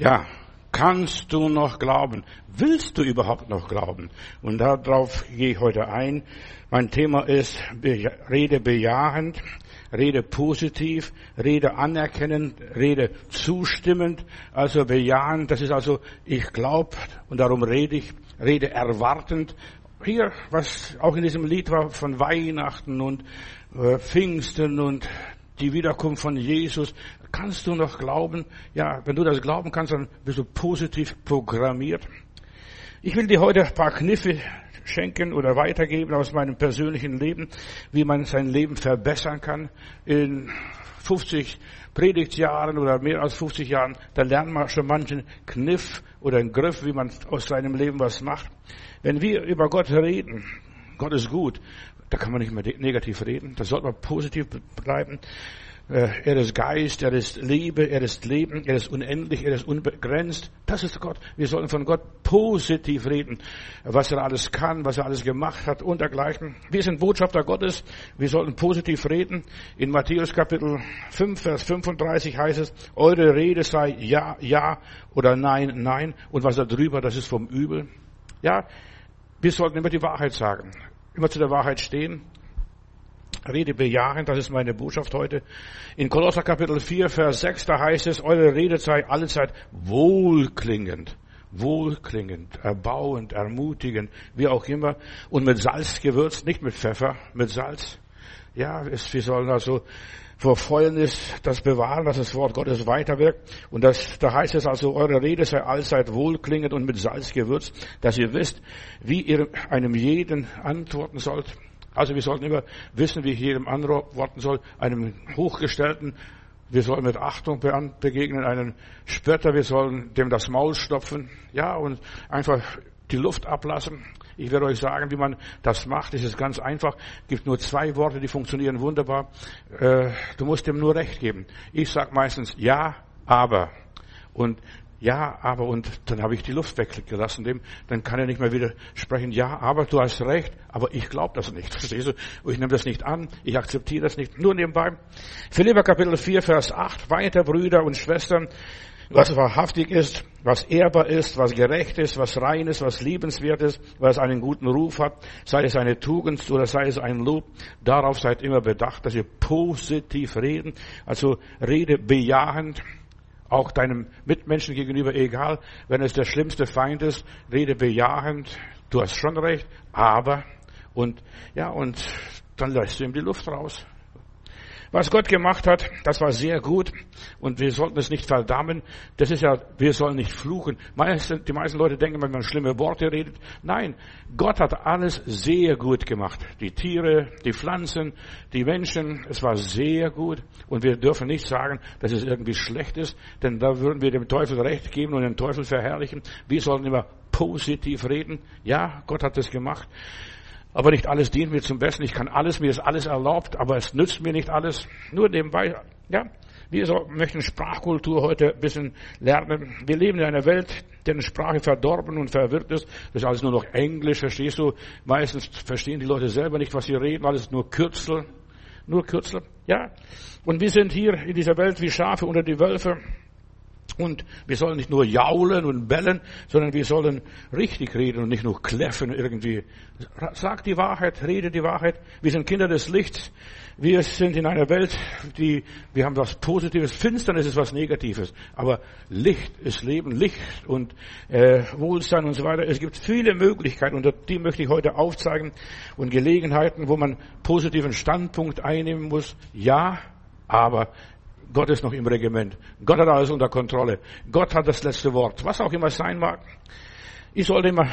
Ja, kannst du noch glauben? Willst du überhaupt noch glauben? Und darauf gehe ich heute ein. Mein Thema ist Rede bejahend, Rede positiv, Rede anerkennend, Rede zustimmend, also bejahend. Das ist also, ich glaube und darum rede ich, Rede erwartend. Hier, was auch in diesem Lied war von Weihnachten und äh, Pfingsten und die Wiederkunft von Jesus. Kannst du noch glauben? Ja, wenn du das glauben kannst, dann bist du positiv programmiert. Ich will dir heute ein paar Kniffe schenken oder weitergeben aus meinem persönlichen Leben, wie man sein Leben verbessern kann. In 50 Predigtjahren oder mehr als 50 Jahren, da lernt man schon manchen Kniff oder einen Griff, wie man aus seinem Leben was macht. Wenn wir über Gott reden, Gott ist gut, da kann man nicht mehr negativ reden. Da sollte man positiv bleiben. Äh, er ist Geist, er ist Liebe, er ist Leben, er ist unendlich, er ist unbegrenzt. Das ist Gott. Wir sollten von Gott positiv reden, was er alles kann, was er alles gemacht hat und dergleichen. Wir sind Botschafter Gottes. Wir sollten positiv reden. In Matthäus Kapitel 5, Vers 35 heißt es, eure Rede sei ja, ja oder nein, nein. Und was da drüber, das ist vom Übel. Ja, wir sollten immer die Wahrheit sagen immer zu der Wahrheit stehen. Rede bejahen, das ist meine Botschaft heute. In Kolosser Kapitel 4, Vers 6, da heißt es, eure Rede sei allezeit wohlklingend, wohlklingend, erbauend, ermutigend, wie auch immer, und mit Salz gewürzt, nicht mit Pfeffer, mit Salz. Ja, es, wir sollen also vor Fäulnis das bewahren, dass das Wort Gottes weiterwirkt. Und das, da heißt es also, eure Rede sei allzeit wohlklingend und mit Salz gewürzt, dass ihr wisst, wie ihr einem jeden antworten sollt. Also wir sollten immer wissen, wie ich jedem antworten soll, einem Hochgestellten, wir sollen mit Achtung begegnen, einem Spötter, wir sollen dem das Maul stopfen, ja, und einfach die Luft ablassen. Ich werde euch sagen, wie man das macht. Es ist ganz einfach. Es gibt nur zwei Worte, die funktionieren wunderbar. Äh, du musst dem nur recht geben. Ich sage meistens ja, aber. Und ja, aber und dann habe ich die Luft weggelassen dem, dann kann er nicht mehr wieder sprechen, ja, aber du hast recht, aber ich glaube das nicht. Verstehst du? Ich nehme das nicht an, ich akzeptiere das nicht. Nur nebenbei. Philipper Kapitel 4, Vers 8, weiter Brüder und Schwestern, was wahrhaftig ist, was ehrbar ist, was gerecht ist, was rein ist, was liebenswert ist, was einen guten Ruf hat, sei es eine Tugend oder sei es ein Lob, darauf seid immer bedacht, dass ihr positiv reden, also rede bejahend, auch deinem Mitmenschen gegenüber egal, wenn es der schlimmste Feind ist, rede bejahend, du hast schon recht, aber, und, ja, und dann lässt du ihm die Luft raus. Was Gott gemacht hat, das war sehr gut und wir sollten es nicht verdammen. Das ist ja, wir sollen nicht fluchen. Die meisten Leute denken, wenn man schlimme Worte redet. Nein, Gott hat alles sehr gut gemacht. Die Tiere, die Pflanzen, die Menschen, es war sehr gut und wir dürfen nicht sagen, dass es irgendwie schlecht ist, denn da würden wir dem Teufel recht geben und den Teufel verherrlichen. Wir sollen immer positiv reden. Ja, Gott hat es gemacht. Aber nicht alles dient mir zum Besten. Ich kann alles, mir ist alles erlaubt, aber es nützt mir nicht alles. Nur nebenbei, ja. Wir möchten Sprachkultur heute ein bisschen lernen. Wir leben in einer Welt, deren Sprache verdorben und verwirrt ist. Das ist alles nur noch Englisch, verstehst du? Meistens verstehen die Leute selber nicht, was sie reden. Alles nur Kürzel. Nur Kürzel. Ja. Und wir sind hier in dieser Welt wie Schafe unter die Wölfe. Und wir sollen nicht nur jaulen und bellen, sondern wir sollen richtig reden und nicht nur kläffen irgendwie. Sag die Wahrheit, rede die Wahrheit. Wir sind Kinder des Lichts. Wir sind in einer Welt, die, wir haben was Positives. Finsternis ist was Negatives. Aber Licht ist Leben, Licht und äh, Wohlstand und so weiter. Es gibt viele Möglichkeiten und die möchte ich heute aufzeigen und Gelegenheiten, wo man positiven Standpunkt einnehmen muss. Ja, aber Gott ist noch im Regiment. Gott hat alles unter Kontrolle. Gott hat das letzte Wort. Was auch immer sein mag. Ich sollte immer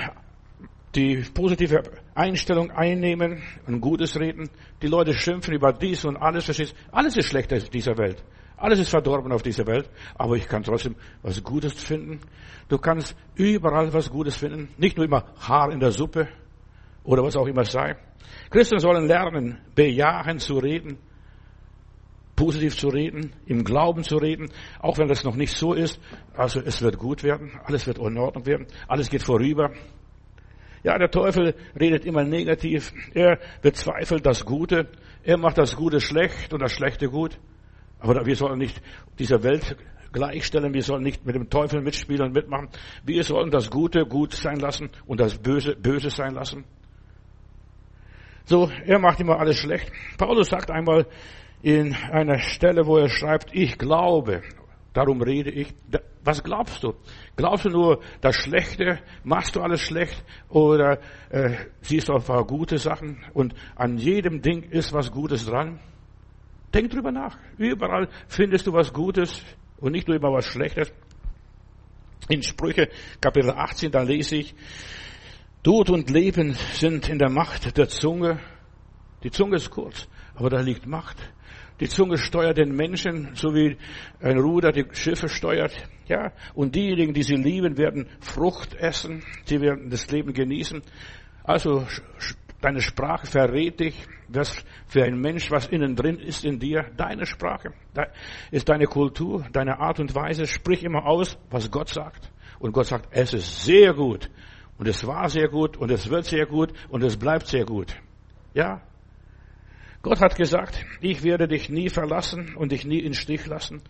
die positive Einstellung einnehmen und Gutes reden. Die Leute schimpfen über dies und alles. Verstehst? Alles ist schlecht auf dieser Welt. Alles ist verdorben auf dieser Welt. Aber ich kann trotzdem was Gutes finden. Du kannst überall was Gutes finden. Nicht nur immer Haar in der Suppe oder was auch immer sei. Christen sollen lernen, bejahen zu reden positiv zu reden, im Glauben zu reden, auch wenn das noch nicht so ist. Also es wird gut werden, alles wird in Ordnung werden, alles geht vorüber. Ja, der Teufel redet immer negativ, er bezweifelt das Gute, er macht das Gute schlecht und das Schlechte gut. Aber wir sollen nicht dieser Welt gleichstellen. Wir sollen nicht mit dem Teufel mitspielen und mitmachen. Wir sollen das Gute gut sein lassen und das Böse böse sein lassen. So, er macht immer alles schlecht. Paulus sagt einmal in einer Stelle, wo er schreibt, ich glaube, darum rede ich. Was glaubst du? Glaubst du nur das Schlechte? Machst du alles schlecht? Oder äh, siehst du ein paar gute Sachen? Und an jedem Ding ist was Gutes dran? Denk drüber nach. Überall findest du was Gutes und nicht nur immer was Schlechtes. In Sprüche Kapitel 18, da lese ich, Tod und Leben sind in der Macht der Zunge. Die Zunge ist kurz, aber da liegt Macht. Die Zunge steuert den Menschen, so wie ein Ruder die Schiffe steuert. Ja, und diejenigen, die sie lieben, werden Frucht essen. Sie werden das Leben genießen. Also, deine Sprache verrät dich, was für ein Mensch, was innen drin ist in dir. Deine Sprache ist deine Kultur, deine Art und Weise. Sprich immer aus, was Gott sagt. Und Gott sagt, es ist sehr gut. Und es war sehr gut. Und es wird sehr gut. Und es bleibt sehr gut. Ja, Gott hat gesagt, ich werde dich nie verlassen und dich nie in Stich lassen.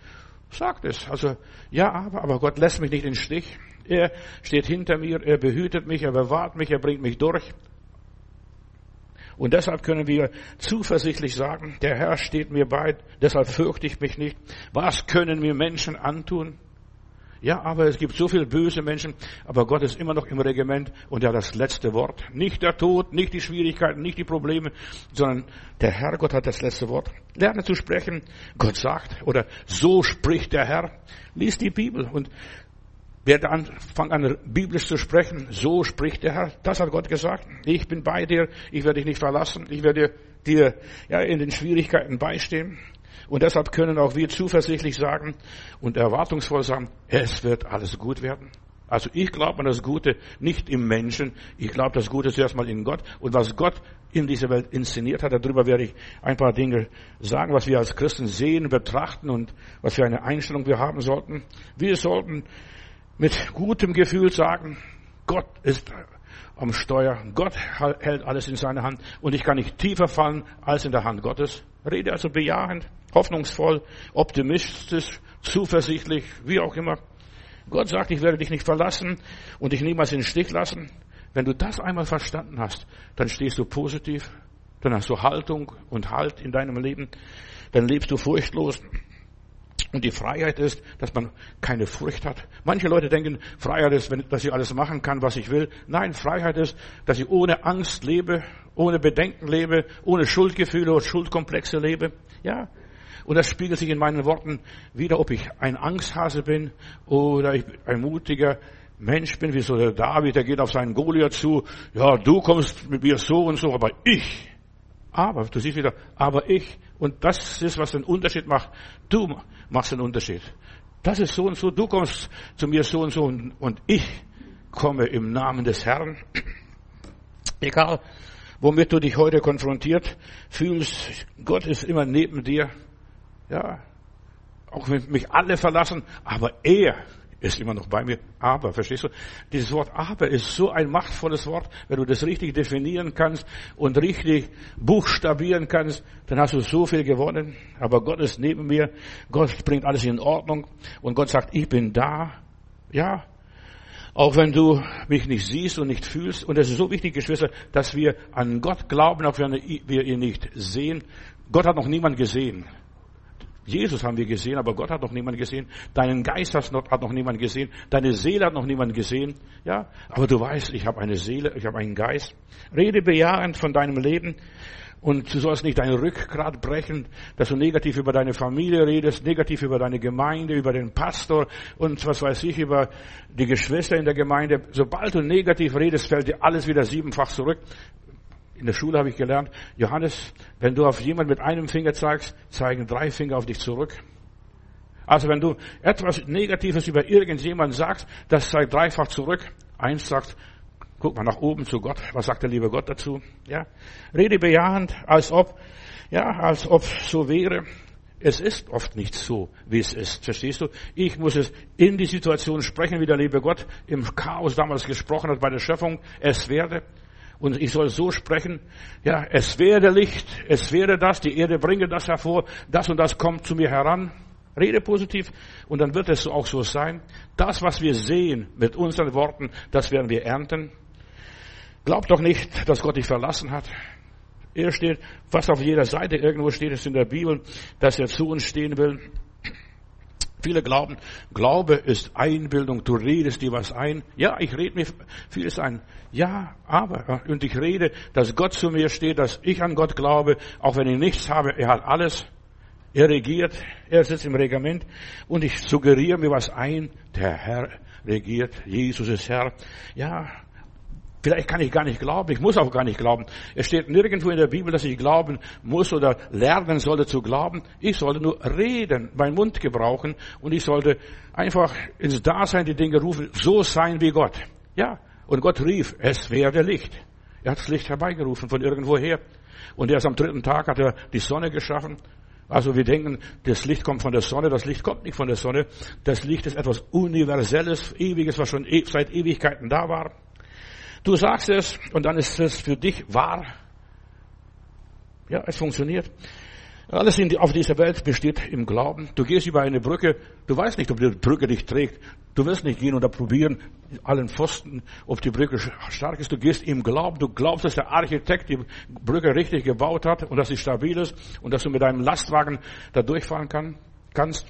Sagt es. Also, ja, aber, aber Gott lässt mich nicht in Stich. Er steht hinter mir, er behütet mich, er bewahrt mich, er bringt mich durch. Und deshalb können wir zuversichtlich sagen, der Herr steht mir bei, deshalb fürchte ich mich nicht. Was können mir Menschen antun? Ja, aber es gibt so viele böse Menschen, aber Gott ist immer noch im Regiment und er hat das letzte Wort. Nicht der Tod, nicht die Schwierigkeiten, nicht die Probleme, sondern der Herr Gott hat das letzte Wort. Lerne zu sprechen. Gott sagt oder so spricht der Herr. Lies die Bibel und werde anfangen an biblisch zu sprechen. So spricht der Herr. Das hat Gott gesagt. Ich bin bei dir. Ich werde dich nicht verlassen. Ich werde dir ja, in den Schwierigkeiten beistehen. Und deshalb können auch wir zuversichtlich sagen und erwartungsvoll sagen, es wird alles gut werden. Also ich glaube an das Gute nicht im Menschen. Ich glaube das Gute zuerst mal in Gott. Und was Gott in dieser Welt inszeniert hat, darüber werde ich ein paar Dinge sagen, was wir als Christen sehen, betrachten und was für eine Einstellung wir haben sollten. Wir sollten mit gutem Gefühl sagen, Gott ist am Steuer. Gott hält alles in seiner Hand und ich kann nicht tiefer fallen als in der Hand Gottes. Rede also bejahend, hoffnungsvoll, optimistisch, zuversichtlich, wie auch immer. Gott sagt, ich werde dich nicht verlassen und dich niemals in den Stich lassen. Wenn du das einmal verstanden hast, dann stehst du positiv, dann hast du Haltung und Halt in deinem Leben, dann lebst du furchtlos. Und die Freiheit ist, dass man keine Furcht hat. Manche Leute denken, Freiheit ist, dass ich alles machen kann, was ich will. Nein, Freiheit ist, dass ich ohne Angst lebe, ohne Bedenken lebe, ohne Schuldgefühle und Schuldkomplexe lebe. Ja. Und das spiegelt sich in meinen Worten wieder, ob ich ein Angsthase bin oder ich ein mutiger Mensch bin, wie so der David, der geht auf seinen Goliath zu. Ja, du kommst mit mir so und so, aber ich, aber, du siehst wieder, aber ich, und das ist, was den Unterschied macht. Du machst den Unterschied. Das ist so und so, du kommst zu mir so und so und, und ich komme im Namen des Herrn. Egal, womit du dich heute konfrontiert fühlst, Gott ist immer neben dir. Ja, auch wenn mich alle verlassen, aber er ist immer noch bei mir. Aber, verstehst du? Dieses Wort aber ist so ein machtvolles Wort. Wenn du das richtig definieren kannst und richtig buchstabieren kannst, dann hast du so viel gewonnen. Aber Gott ist neben mir. Gott bringt alles in Ordnung. Und Gott sagt, ich bin da. Ja. Auch wenn du mich nicht siehst und nicht fühlst. Und es ist so wichtig, Geschwister, dass wir an Gott glauben, auch wenn wir ihn nicht sehen. Gott hat noch niemand gesehen. Jesus haben wir gesehen, aber Gott hat noch niemand gesehen. Deinen Geist hat noch niemand gesehen. Deine Seele hat noch niemand gesehen. Ja, aber du weißt, ich habe eine Seele, ich habe einen Geist. Rede bejahend von deinem Leben. Und du sollst nicht dein Rückgrat brechen, dass du negativ über deine Familie redest, negativ über deine Gemeinde, über den Pastor und was weiß ich, über die Geschwister in der Gemeinde. Sobald du negativ redest, fällt dir alles wieder siebenfach zurück. In der Schule habe ich gelernt, Johannes, wenn du auf jemanden mit einem Finger zeigst, zeigen drei Finger auf dich zurück. Also wenn du etwas Negatives über irgendjemanden sagst, das zeigt dreifach zurück. Eins sagt, guck mal nach oben zu Gott. Was sagt der liebe Gott dazu? Ja. Rede bejahend, als ob, ja, als ob so wäre. Es ist oft nicht so, wie es ist. Verstehst du? Ich muss es in die Situation sprechen, wie der liebe Gott im Chaos damals gesprochen hat bei der Schöpfung. Es werde. Und ich soll so sprechen, ja, es werde Licht, es werde das, die Erde bringe das hervor, das und das kommt zu mir heran. Rede positiv und dann wird es auch so sein. Das, was wir sehen mit unseren Worten, das werden wir ernten. Glaub doch nicht, dass Gott dich verlassen hat. Er steht, fast auf jeder Seite irgendwo steht es in der Bibel, dass er zu uns stehen will. Viele glauben, Glaube ist Einbildung, du redest dir was ein. Ja, ich rede mir vieles ein. Ja, aber, und ich rede, dass Gott zu mir steht, dass ich an Gott glaube, auch wenn ich nichts habe, er hat alles. Er regiert, er sitzt im Regiment und ich suggeriere mir was ein, der Herr regiert, Jesus ist Herr. Ja, Vielleicht kann ich gar nicht glauben, ich muss auch gar nicht glauben. Es steht nirgendwo in der Bibel, dass ich glauben muss oder lernen sollte zu glauben. Ich sollte nur reden, meinen Mund gebrauchen und ich sollte einfach ins Dasein die Dinge rufen, so sein wie Gott. Ja, und Gott rief, es werde Licht. Er hat das Licht herbeigerufen von irgendwoher. Und erst am dritten Tag hat er die Sonne geschaffen. Also wir denken, das Licht kommt von der Sonne, das Licht kommt nicht von der Sonne. Das Licht ist etwas Universelles, Ewiges, was schon e- seit Ewigkeiten da war. Du sagst es und dann ist es für dich wahr. Ja, es funktioniert. Alles auf dieser Welt besteht im Glauben. Du gehst über eine Brücke, du weißt nicht, ob die Brücke dich trägt. Du wirst nicht gehen oder probieren, allen Pfosten, ob die Brücke stark ist. Du gehst im Glauben. Du glaubst, dass der Architekt die Brücke richtig gebaut hat und dass sie stabil ist und dass du mit deinem Lastwagen da durchfahren kann, kannst.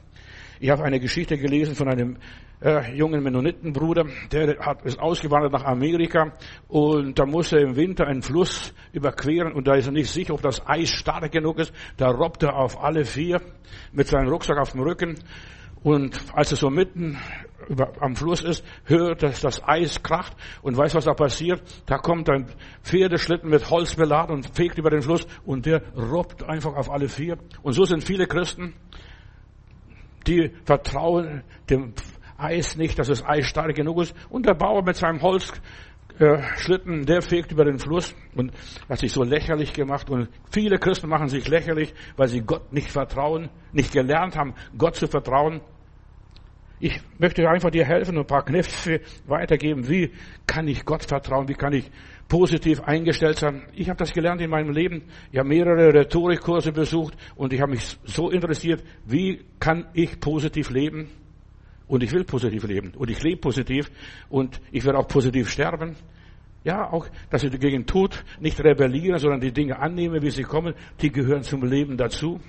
Ich habe eine Geschichte gelesen von einem äh, jungen Mennonitenbruder, der hat, ist ausgewandert nach Amerika und da muss er im Winter einen Fluss überqueren und da ist er nicht sicher, ob das Eis stark genug ist. Da robbt er auf alle vier mit seinem Rucksack auf dem Rücken und als er so mitten über, am Fluss ist, hört, dass das Eis kracht und weiß, was da passiert. Da kommt ein Pferdeschlitten mit Holz beladen und fegt über den Fluss und der robbt einfach auf alle vier. Und so sind viele Christen, die vertrauen dem Eis nicht, dass das Eis stark genug ist. Und der Bauer mit seinem Holzschlitten, der fegt über den Fluss und hat sich so lächerlich gemacht. Und viele Christen machen sich lächerlich, weil sie Gott nicht vertrauen, nicht gelernt haben, Gott zu vertrauen. Ich möchte einfach dir helfen und ein paar Kniffe weitergeben. Wie kann ich Gott vertrauen? Wie kann ich positiv eingestellt sein? Ich habe das gelernt in meinem Leben. Ich habe mehrere Rhetorikkurse besucht und ich habe mich so interessiert, wie kann ich positiv leben? Und ich will positiv leben. Und ich lebe positiv. Und ich werde auch positiv sterben. Ja, auch, dass ich dagegen tut, nicht rebellieren, sondern die Dinge annehmen, wie sie kommen, die gehören zum Leben dazu.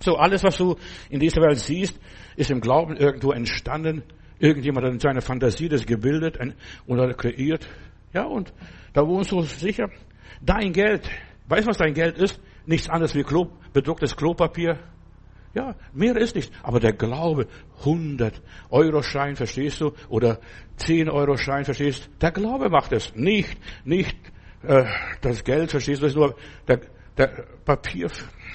So, alles, was du in dieser Welt siehst, ist im Glauben irgendwo entstanden. Irgendjemand hat in seiner Fantasie das gebildet oder kreiert. Ja, und da wohnst du sicher. Dein Geld, weißt du, was dein Geld ist? Nichts anderes wie Klo, bedrucktes Klopapier, ja, mehr ist nicht. Aber der Glaube, 100 Euro Schein, verstehst du? Oder 10 Euro Schein, verstehst du? Der Glaube macht es. Nicht, nicht äh, das Geld, verstehst du? Das ist nur der, der Papier,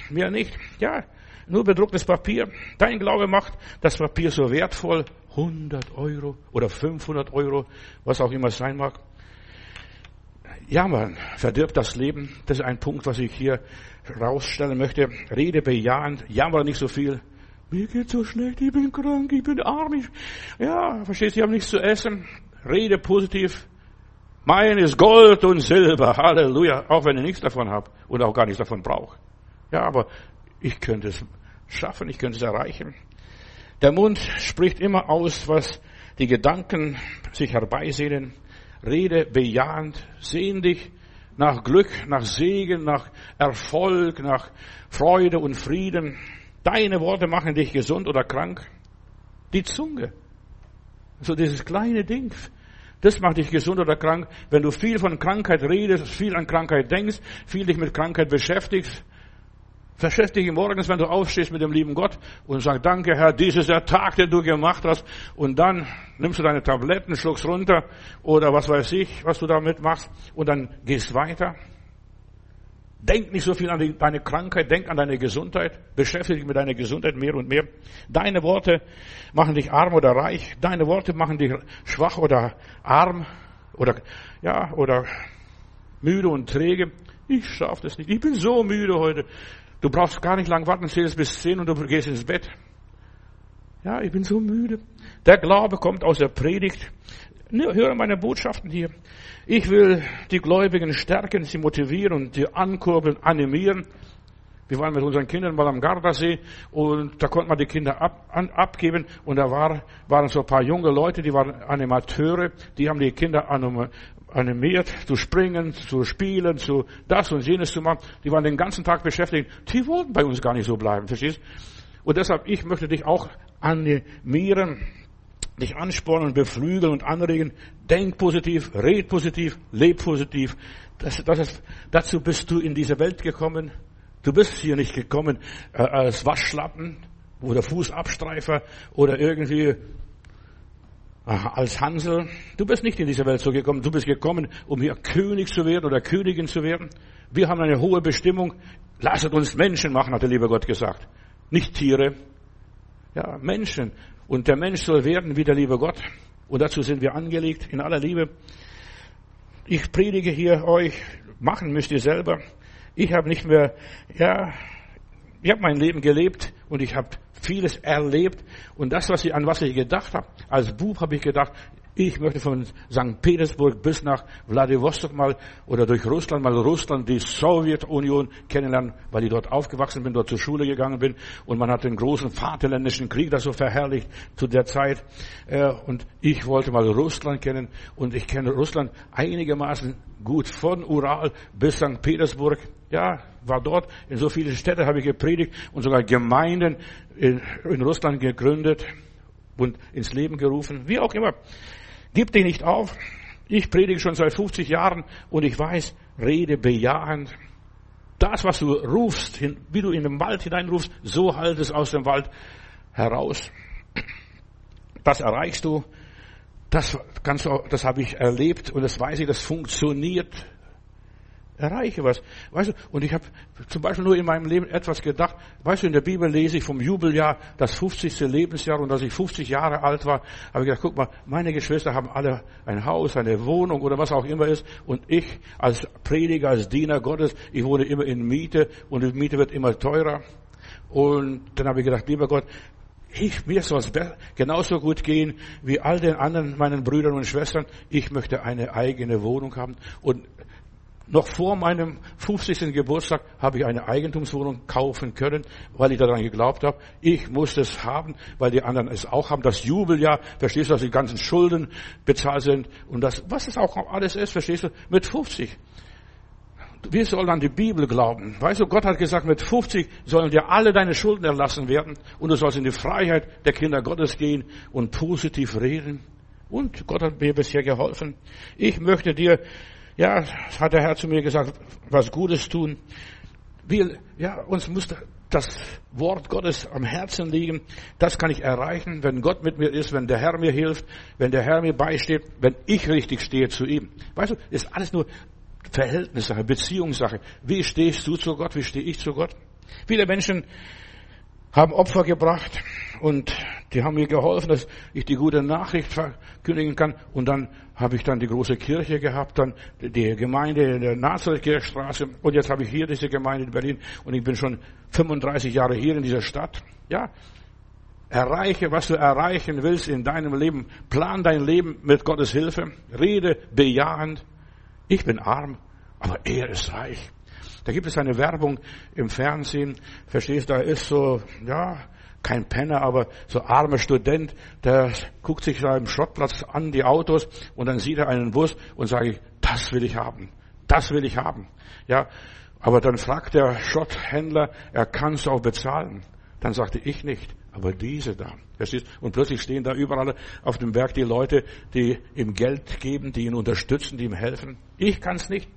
mehr nicht. Ja, nur bedrucktes Papier. Dein Glaube macht das Papier so wertvoll. 100 Euro oder 500 Euro, was auch immer sein mag. Ja, man verdirbt das Leben. Das ist ein Punkt, was ich hier rausstellen möchte. Rede bejahend, jammer nicht so viel. Mir geht so schlecht, ich bin krank, ich bin arm. Ich, ja, verstehst du, ich habe nichts zu essen. Rede positiv. Mein ist Gold und Silber, Halleluja, auch wenn ich nichts davon habe und auch gar nichts davon brauche. Ja, aber ich könnte es schaffen, ich könnte es erreichen. Der Mund spricht immer aus, was die Gedanken sich herbeisehnen. Rede bejahend, sehen dich nach Glück, nach Segen, nach Erfolg, nach Freude und Frieden. Deine Worte machen dich gesund oder krank. Die Zunge. So dieses kleine Ding. Das macht dich gesund oder krank. Wenn du viel von Krankheit redest, viel an Krankheit denkst, viel dich mit Krankheit beschäftigst, Beschäftige morgens, wenn du aufstehst mit dem lieben Gott und sagst, danke Herr, dies ist der Tag, den du gemacht hast. Und dann nimmst du deine Tabletten, schluckst runter oder was weiß ich, was du damit machst und dann gehst weiter. Denk nicht so viel an deine Krankheit, denk an deine Gesundheit, beschäftige dich mit deiner Gesundheit mehr und mehr. Deine Worte machen dich arm oder reich, deine Worte machen dich schwach oder arm oder, ja, oder müde und träge. Ich schaff das nicht. Ich bin so müde heute. Du brauchst gar nicht lang warten, zählst bis zehn und du gehst ins Bett. Ja, ich bin so müde. Der Glaube kommt aus der Predigt. Höre meine Botschaften hier. Ich will die Gläubigen stärken, sie motivieren sie ankurbeln, animieren. Wir waren mit unseren Kindern mal am Gardasee und da konnte man die Kinder ab, an, abgeben und da war, waren so ein paar junge Leute, die waren Animateure, die haben die Kinder animiert, zu springen, zu spielen, zu das und jenes zu machen. Die waren den ganzen Tag beschäftigt. Die wollten bei uns gar nicht so bleiben, verstehst? Und deshalb, ich möchte dich auch animieren, dich anspornen, beflügeln und anregen. Denk positiv, red positiv, leb positiv. Das, das ist, dazu bist du in diese Welt gekommen. Du bist hier nicht gekommen äh, als Waschlappen oder Fußabstreifer oder irgendwie als Hansel. Du bist nicht in diese Welt so gekommen. Du bist gekommen, um hier König zu werden oder Königin zu werden. Wir haben eine hohe Bestimmung. Lasset uns Menschen machen, hat der liebe Gott gesagt. Nicht Tiere. Ja, Menschen. Und der Mensch soll werden wie der liebe Gott. Und dazu sind wir angelegt in aller Liebe. Ich predige hier euch. Machen müsst ihr selber. Ich habe nicht mehr, ja, ich habe mein Leben gelebt und ich habe vieles erlebt und das, was ich, an was ich gedacht habe, als Bub habe ich gedacht, ich möchte von St. Petersburg bis nach Vladivostok mal oder durch Russland mal Russland, die Sowjetunion kennenlernen, weil ich dort aufgewachsen bin, dort zur Schule gegangen bin und man hat den großen Vaterländischen Krieg da so verherrlicht zu der Zeit äh, und ich wollte mal Russland kennen und ich kenne Russland einigermaßen gut von Ural bis St. Petersburg. Ja, war dort. In so viele Städte habe ich gepredigt und sogar Gemeinden in, in Russland gegründet und ins Leben gerufen. Wie auch immer. Gib dich nicht auf. Ich predige schon seit 50 Jahren und ich weiß, rede bejahend. Das, was du rufst, wie du in den Wald hineinrufst, so halt es aus dem Wald heraus. Das erreichst du. Das kannst du, das habe ich erlebt und das weiß ich, das funktioniert erreiche was. Weißt du, und ich habe zum Beispiel nur in meinem Leben etwas gedacht. Weißt du, in der Bibel lese ich vom Jubeljahr das 50. Lebensjahr und als ich 50 Jahre alt war, habe ich gedacht, guck mal, meine Geschwister haben alle ein Haus, eine Wohnung oder was auch immer ist und ich als Prediger, als Diener Gottes, ich wohne immer in Miete und die Miete wird immer teurer. Und dann habe ich gedacht, lieber Gott, ich, mir soll es genauso gut gehen wie all den anderen meinen Brüdern und Schwestern. Ich möchte eine eigene Wohnung haben. Und noch vor meinem 50. Geburtstag habe ich eine Eigentumswohnung kaufen können, weil ich daran geglaubt habe. Ich muss es haben, weil die anderen es auch haben. Das Jubeljahr, verstehst du, dass die ganzen Schulden bezahlt sind und das, was es auch alles ist, verstehst du, mit 50. Wir sollen an die Bibel glauben. Weißt du, Gott hat gesagt, mit 50 sollen dir alle deine Schulden erlassen werden und du sollst in die Freiheit der Kinder Gottes gehen und positiv reden. Und Gott hat mir bisher geholfen. Ich möchte dir ja, hat der Herr zu mir gesagt, was Gutes tun. Wir, ja, uns muss das Wort Gottes am Herzen liegen. Das kann ich erreichen, wenn Gott mit mir ist, wenn der Herr mir hilft, wenn der Herr mir beisteht, wenn ich richtig stehe zu ihm. Weißt du, ist alles nur Verhältnissache, Beziehungssache. Wie stehst du zu Gott? Wie stehe ich zu Gott? Viele Menschen haben Opfer gebracht und die haben mir geholfen, dass ich die gute Nachricht verkündigen kann. Und dann habe ich dann die große Kirche gehabt, dann die Gemeinde in der Nazareth-Kirchstraße. Und jetzt habe ich hier diese Gemeinde in Berlin. Und ich bin schon 35 Jahre hier in dieser Stadt. Ja, erreiche, was du erreichen willst in deinem Leben. Plan dein Leben mit Gottes Hilfe. Rede bejahend. Ich bin arm, aber er ist reich. Da gibt es eine Werbung im Fernsehen. Verstehst, du, da ist so, ja, kein Penner, aber so armer Student, der guckt sich da im Schrottplatz an, die Autos, und dann sieht er einen Bus und sage das will ich haben. Das will ich haben. Ja, aber dann fragt der Schrotthändler, er kann es auch bezahlen. Dann sagte ich nicht, aber diese da. Verstehst? Und plötzlich stehen da überall auf dem Berg die Leute, die ihm Geld geben, die ihn unterstützen, die ihm helfen. Ich kann es nicht.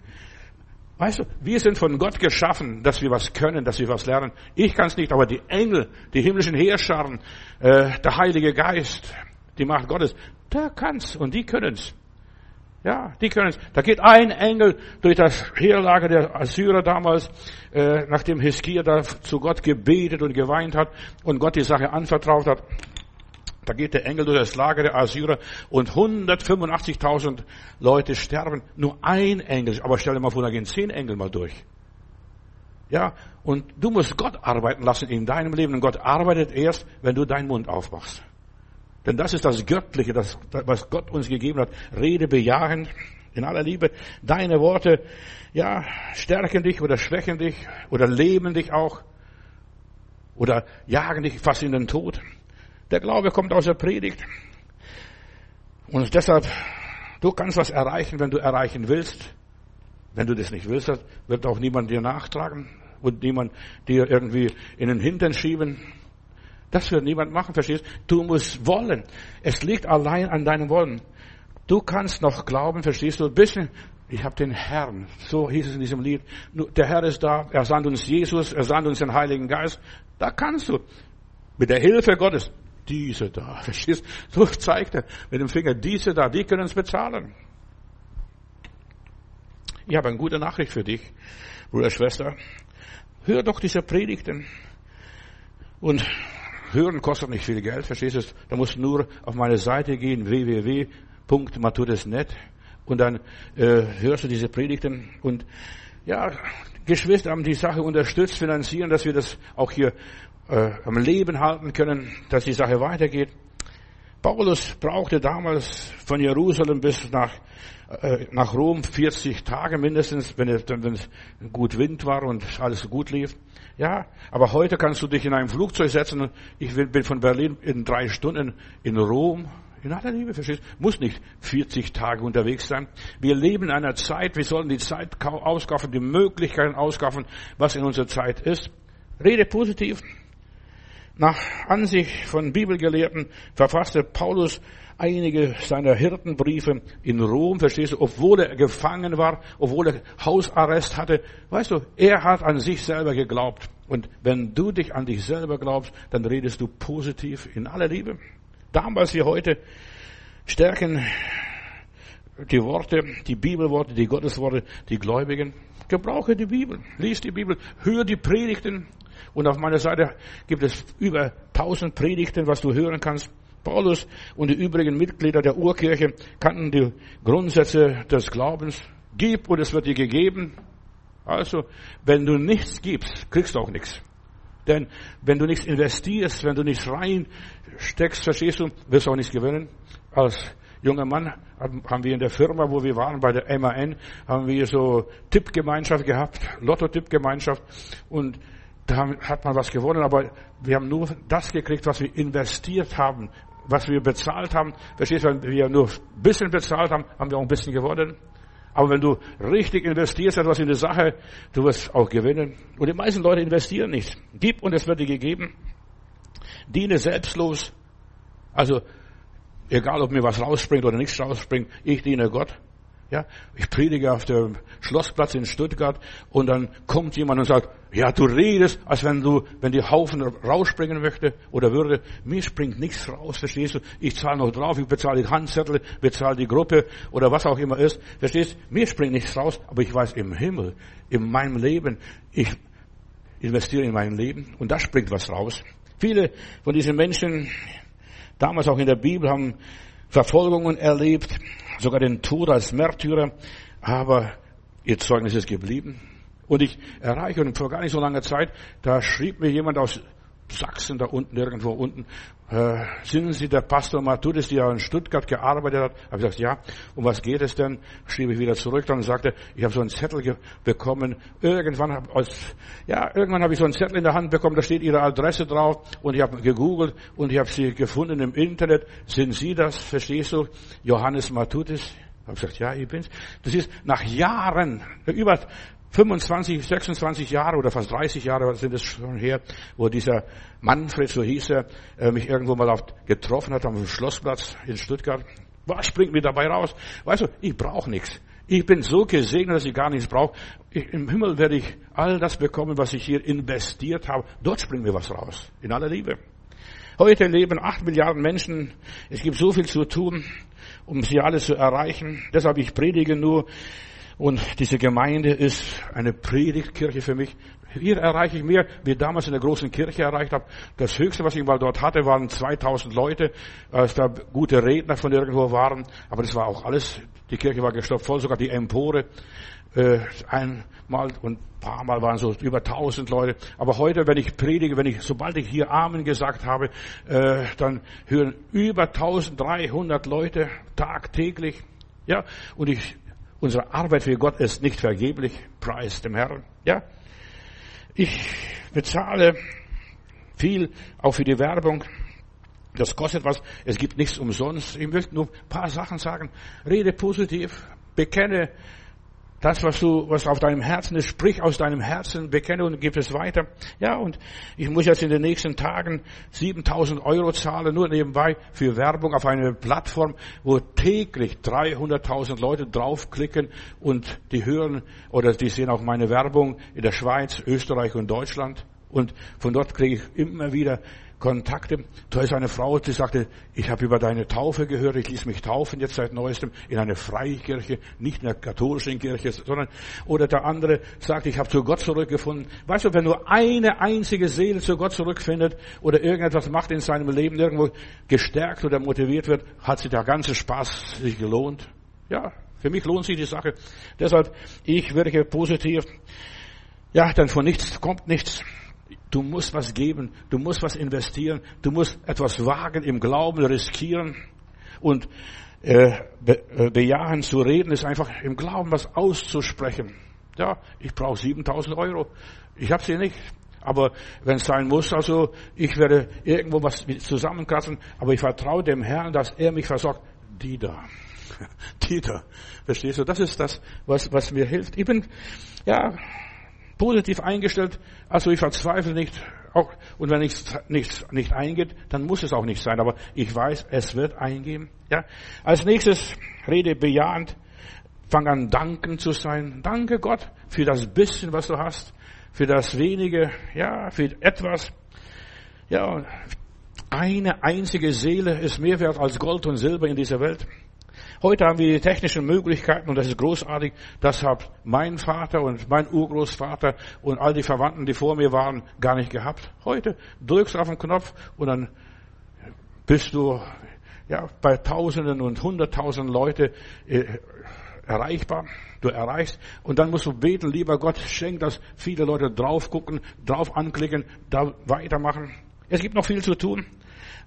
Weißt du, wir sind von Gott geschaffen, dass wir was können, dass wir was lernen. Ich kann es nicht, aber die Engel, die himmlischen Heerscharen, äh, der Heilige Geist, die Macht Gottes, der kann's und die können's. Ja, die können's. Da geht ein Engel durch das Heerlager der Assyrer damals, äh, nachdem Hiskia da zu Gott gebetet und geweint hat und Gott die Sache anvertraut hat. Da geht der Engel durch das Lager der Assyrer und 185.000 Leute sterben. Nur ein Engel. Aber stell dir mal vor, da gehen zehn Engel mal durch. Ja, und du musst Gott arbeiten lassen in deinem Leben. Und Gott arbeitet erst, wenn du deinen Mund aufmachst. Denn das ist das Göttliche, das, was Gott uns gegeben hat. Rede bejahend, in aller Liebe. Deine Worte, ja, stärken dich oder schwächen dich oder leben dich auch. oder jagen dich fast in den Tod. Der Glaube kommt aus der Predigt. Und deshalb, du kannst was erreichen, wenn du erreichen willst. Wenn du das nicht willst, wird auch niemand dir nachtragen und niemand dir irgendwie in den Hintern schieben. Das wird niemand machen, verstehst du? Du musst wollen. Es liegt allein an deinem Wollen. Du kannst noch glauben, verstehst du? Ein bisschen, ich habe den Herrn, so hieß es in diesem Lied. Der Herr ist da, er sandt uns Jesus, er sandt uns den Heiligen Geist. Da kannst du mit der Hilfe Gottes diese da, verstehst du? So zeigt er mit dem Finger, diese da, die können es bezahlen. Ich habe eine gute Nachricht für dich, Bruder, Schwester. Hör doch diese Predigten. Und hören kostet nicht viel Geld, verstehst du? Da musst du nur auf meine Seite gehen, www.matudes.net und dann äh, hörst du diese Predigten und ja, Geschwister haben die Sache unterstützt, finanzieren, dass wir das auch hier äh, am Leben halten können, dass die Sache weitergeht. Paulus brauchte damals von Jerusalem bis nach, äh, nach Rom 40 Tage mindestens, wenn es, wenn es gut Wind war und alles gut lief. Ja, aber heute kannst du dich in ein Flugzeug setzen. Ich bin von Berlin in drei Stunden in Rom. In aller Liebe, verstehst Muss nicht 40 Tage unterwegs sein. Wir leben in einer Zeit, wir sollen die Zeit auskaufen, die Möglichkeiten auskaufen, was in unserer Zeit ist. Rede positiv. Nach Ansicht von Bibelgelehrten verfasste Paulus einige seiner Hirtenbriefe in Rom, verstehst du, obwohl er gefangen war, obwohl er Hausarrest hatte. Weißt du, er hat an sich selber geglaubt. Und wenn du dich an dich selber glaubst, dann redest du positiv in aller Liebe. Damals wie heute stärken die Worte, die Bibelworte, die Gottesworte, die Gläubigen. Gebrauche die Bibel, lies die Bibel, hör die Predigten, und auf meiner Seite gibt es über tausend Predigten, was du hören kannst. Paulus und die übrigen Mitglieder der Urkirche kannten die Grundsätze des Glaubens. Gib und es wird dir gegeben. Also, wenn du nichts gibst, kriegst du auch nichts. Denn wenn du nichts investierst, wenn du nichts reinsteckst, verstehst du, wirst du auch nichts gewinnen. Als junger Mann haben wir in der Firma, wo wir waren, bei der MAN, haben wir so Tippgemeinschaft gehabt, Lotto-Tippgemeinschaft. Und da hat man was gewonnen, aber wir haben nur das gekriegt, was wir investiert haben, was wir bezahlt haben. Verstehst du, wenn wir nur ein bisschen bezahlt haben, haben wir auch ein bisschen gewonnen. Aber wenn du richtig investierst etwas in die Sache, du wirst auch gewinnen. Und die meisten Leute investieren nicht. Gib und es wird dir gegeben. Diene selbstlos. Also, egal ob mir was rausspringt oder nichts rausspringt, ich diene Gott. Ja, ich predige auf dem Schlossplatz in Stuttgart und dann kommt jemand und sagt, ja, du redest, als wenn du, wenn die Haufen rausspringen möchte oder würde. Mir springt nichts raus, verstehst du? Ich zahle noch drauf, ich bezahle die Handzettel, bezahle die Gruppe oder was auch immer ist. Verstehst? Mir springt nichts raus, aber ich weiß im Himmel, in meinem Leben, ich investiere in mein Leben und da springt was raus. Viele von diesen Menschen, damals auch in der Bibel, haben Verfolgungen erlebt, sogar den Tod als Märtyrer, aber ihr Zeugnis ist geblieben. Und ich erreiche, und vor gar nicht so langer Zeit, da schrieb mir jemand aus Sachsen, da unten, irgendwo unten, äh, sind Sie der Pastor Matudis, der in Stuttgart gearbeitet hat? Habe ich gesagt, ja. Um was geht es denn? Schrieb ich wieder zurück, dann sagte, ich habe so einen Zettel bekommen. Irgendwann habe ja, irgendwann habe ich so einen Zettel in der Hand bekommen, da steht Ihre Adresse drauf und ich habe gegoogelt und ich habe sie gefunden im Internet. Sind Sie das? Verstehst du? Johannes Matudis? Habe gesagt, ja, ich bin's. Das ist nach Jahren, über 25, 26 Jahre oder fast 30 Jahre sind es schon her, wo dieser Manfred, so hieß er, äh, mich irgendwo mal getroffen hat am Schlossplatz in Stuttgart. Was springt mir dabei raus? Weißt du, ich brauche nichts. Ich bin so gesegnet, dass ich gar nichts brauche. Im Himmel werde ich all das bekommen, was ich hier investiert habe. Dort springt mir was raus. In aller Liebe. Heute leben acht Milliarden Menschen. Es gibt so viel zu tun, um sie alle zu erreichen. Deshalb ich predige nur und diese Gemeinde ist eine Predigtkirche für mich. Hier erreiche ich mehr, wie damals in der großen Kirche erreicht habe. Das höchste, was ich mal dort hatte, waren 2000 Leute, als da gute Redner von irgendwo waren. Aber das war auch alles. Die Kirche war gestopft voll, sogar die Empore. Äh, einmal und ein paar Mal waren so über 1000 Leute. Aber heute, wenn ich predige, wenn ich, sobald ich hier Amen gesagt habe, äh, dann hören über 1300 Leute tagtäglich. Ja, und ich Unsere Arbeit für Gott ist nicht vergeblich. Preis dem Herrn. Ja. Ich bezahle Viel, auch für die Werbung. Das kostet was. Es gibt nichts umsonst. Ich möchte nur ein paar Sachen sagen. Rede positiv. Bekenne das, was du, was auf deinem Herzen ist, sprich aus deinem Herzen, bekenne und gib es weiter. Ja, und ich muss jetzt in den nächsten Tagen 7000 Euro zahlen, nur nebenbei für Werbung auf eine Plattform, wo täglich 300.000 Leute draufklicken und die hören oder die sehen auch meine Werbung in der Schweiz, Österreich und Deutschland. Und von dort kriege ich immer wieder Kontakte. Da ist eine Frau, die sagte, ich habe über deine Taufe gehört, ich ließ mich taufen jetzt seit neuestem in einer Freikirche, nicht in einer katholischen Kirche, sondern, oder der andere sagt, ich habe zu Gott zurückgefunden. Weißt du, wenn nur eine einzige Seele zu Gott zurückfindet oder irgendetwas macht in seinem Leben, irgendwo gestärkt oder motiviert wird, hat sich der ganze Spaß sich gelohnt. Ja, für mich lohnt sich die Sache. Deshalb, ich wirke positiv. Ja, denn von nichts kommt nichts. Du musst was geben, du musst was investieren, du musst etwas wagen im Glauben, riskieren und äh, äh, bejahen zu reden, ist einfach im Glauben was auszusprechen. Ja, ich brauche 7000 Euro. Ich habe sie nicht. Aber wenn es sein muss, also ich werde irgendwo was zusammenkratzen, aber ich vertraue dem Herrn, dass er mich versorgt. Die da. Die da. Verstehst du? Das ist das, was, was mir hilft. Ich bin, ja, positiv eingestellt, also ich verzweifle nicht, auch, und wenn nichts, nichts nicht eingeht, dann muss es auch nicht sein, aber ich weiß, es wird eingehen, ja. Als nächstes, rede bejahend, fang an danken zu sein. Danke Gott für das bisschen, was du hast, für das wenige, ja, für etwas, ja, eine einzige Seele ist mehr wert als Gold und Silber in dieser Welt. Heute haben wir die technischen Möglichkeiten und das ist großartig. Das hat mein Vater und mein Urgroßvater und all die Verwandten, die vor mir waren, gar nicht gehabt. Heute drückst du auf den Knopf und dann bist du ja, bei Tausenden und Hunderttausenden Leute äh, erreichbar. Du erreichst und dann musst du beten, lieber Gott, schenk, dass viele Leute drauf gucken, drauf anklicken, da weitermachen. Es gibt noch viel zu tun.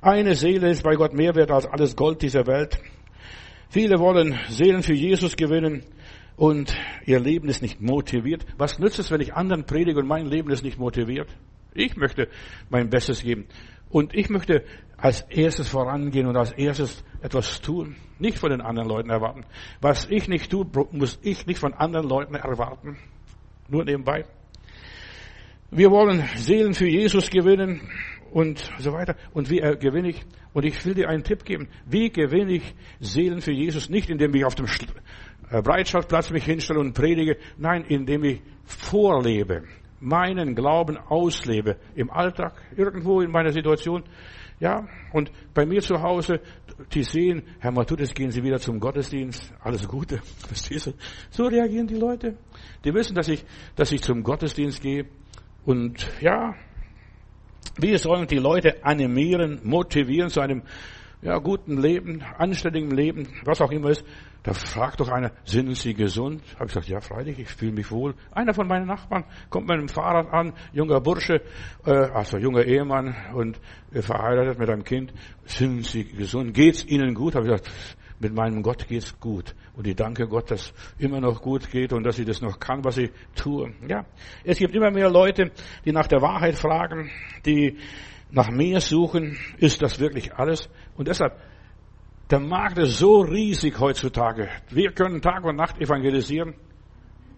Eine Seele ist bei Gott mehr wert als alles Gold dieser Welt. Viele wollen Seelen für Jesus gewinnen und ihr Leben ist nicht motiviert. Was nützt es, wenn ich anderen predige und mein Leben ist nicht motiviert? Ich möchte mein Bestes geben. Und ich möchte als erstes vorangehen und als erstes etwas tun. Nicht von den anderen Leuten erwarten. Was ich nicht tue, muss ich nicht von anderen Leuten erwarten. Nur nebenbei. Wir wollen Seelen für Jesus gewinnen und so weiter. Und wie äh, gewinne ich? Und ich will dir einen Tipp geben. Wie gewinne ich Seelen für Jesus? Nicht indem ich auf dem äh, Breitscheidplatz mich hinstelle und predige. Nein, indem ich vorlebe. Meinen Glauben auslebe. Im Alltag, irgendwo in meiner Situation. Ja, und bei mir zu Hause, die sehen, Herr Matutis, gehen Sie wieder zum Gottesdienst. Alles Gute. So reagieren die Leute. Die wissen, dass ich, dass ich zum Gottesdienst gehe. Und ja, wir sollen die Leute animieren, motivieren zu einem ja, guten Leben, anständigen Leben, was auch immer ist. Da fragt doch einer, sind Sie gesund? Habe ich gesagt, ja, freilich, ich fühle mich wohl. Einer von meinen Nachbarn kommt mit einem Fahrrad an, junger Bursche, äh, also junger Ehemann und äh, verheiratet mit einem Kind. Sind Sie gesund? Geht's Ihnen gut? Habe ich gesagt, mit meinem Gott geht's gut. Und ich danke Gott, dass immer noch gut geht und dass ich das noch kann, was ich tue. Ja. Es gibt immer mehr Leute, die nach der Wahrheit fragen, die nach mehr suchen. Ist das wirklich alles? Und deshalb, der Markt ist so riesig heutzutage. Wir können Tag und Nacht evangelisieren.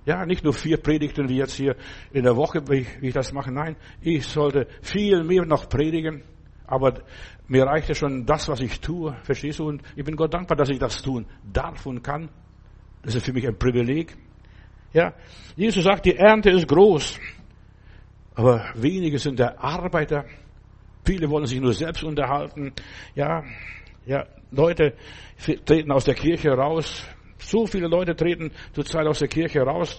Ja, nicht nur vier Predigten wie jetzt hier in der Woche, wie ich, das mache. Nein, ich sollte viel mehr noch predigen. Aber mir reicht ja schon das, was ich tue. Verstehst du? Und ich bin Gott dankbar, dass ich das tun darf und kann. Das ist für mich ein Privileg. Ja. Jesus sagt, die Ernte ist groß. Aber wenige sind der Arbeiter. Viele wollen sich nur selbst unterhalten. Ja. Ja. Leute treten aus der Kirche raus. So viele Leute treten zurzeit aus der Kirche raus.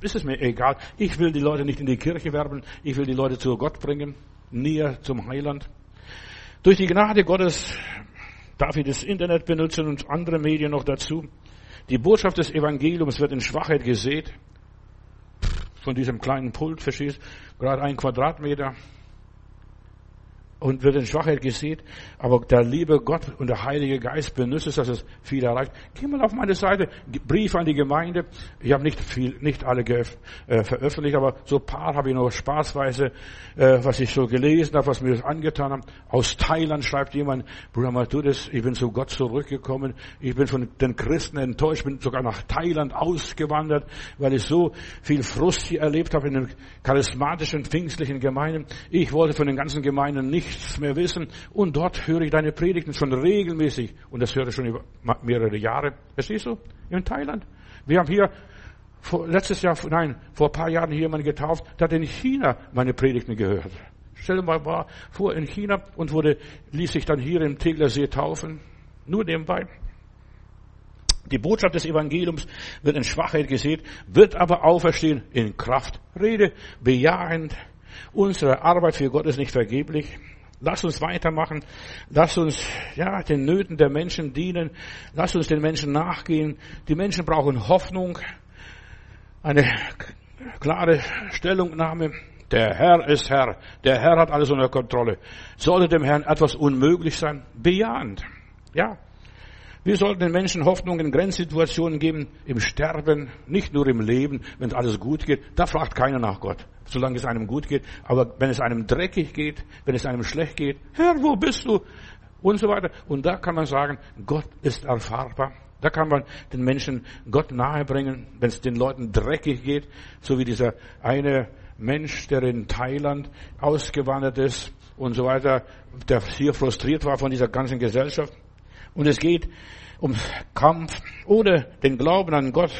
Ist es mir egal. Ich will die Leute nicht in die Kirche werben. Ich will die Leute zu Gott bringen. Näher zum Heiland. Durch die Gnade Gottes darf ich das Internet benutzen und andere Medien noch dazu. Die Botschaft des Evangeliums wird in Schwachheit gesät. Von diesem kleinen Pult, verstehst Gerade ein Quadratmeter. Und wird in Schwachheit gesät, aber der liebe Gott und der Heilige Geist benutzt es, dass es viel erreicht. Geh mal auf meine Seite, Brief an die Gemeinde. Ich habe nicht viel, nicht alle äh, veröffentlicht, aber so ein paar habe ich noch spaßweise, äh, was ich so gelesen habe, was mir das angetan haben. Aus Thailand schreibt jemand, Bruder Matudis, ich bin zu Gott zurückgekommen, ich bin von den Christen enttäuscht, bin sogar nach Thailand ausgewandert, weil ich so viel Frust hier erlebt habe in den charismatischen, pfingstlichen Gemeinden. Ich wollte von den ganzen Gemeinden nicht nichts mehr wissen. Und dort höre ich deine Predigten schon regelmäßig. Und das höre ich schon über mehrere Jahre. Verstehst du? In Thailand. Wir haben hier vor, letztes Jahr, nein, vor ein paar Jahren hier jemanden getauft, der hat in China meine Predigten gehört. Stell dir mal war vor in China und wurde, ließ sich dann hier im Teglersee taufen. Nur nebenbei. Die Botschaft des Evangeliums wird in Schwachheit gesät, wird aber auferstehen in Kraft. Rede bejahend. Unsere Arbeit für Gott ist nicht vergeblich. Lass uns weitermachen. Lass uns, ja, den Nöten der Menschen dienen. Lass uns den Menschen nachgehen. Die Menschen brauchen Hoffnung. Eine klare Stellungnahme. Der Herr ist Herr. Der Herr hat alles unter Kontrolle. Sollte dem Herrn etwas unmöglich sein? Bejahend. Ja. Wir sollten den Menschen Hoffnung in Grenzsituationen geben, im Sterben, nicht nur im Leben, wenn alles gut geht. Da fragt keiner nach Gott solange es einem gut geht. Aber wenn es einem dreckig geht, wenn es einem schlecht geht, Herr, wo bist du? Und so weiter. Und da kann man sagen, Gott ist erfahrbar. Da kann man den Menschen Gott nahebringen, wenn es den Leuten dreckig geht, so wie dieser eine Mensch, der in Thailand ausgewandert ist und so weiter, der hier frustriert war von dieser ganzen Gesellschaft. Und es geht um Kampf ohne den Glauben an Gott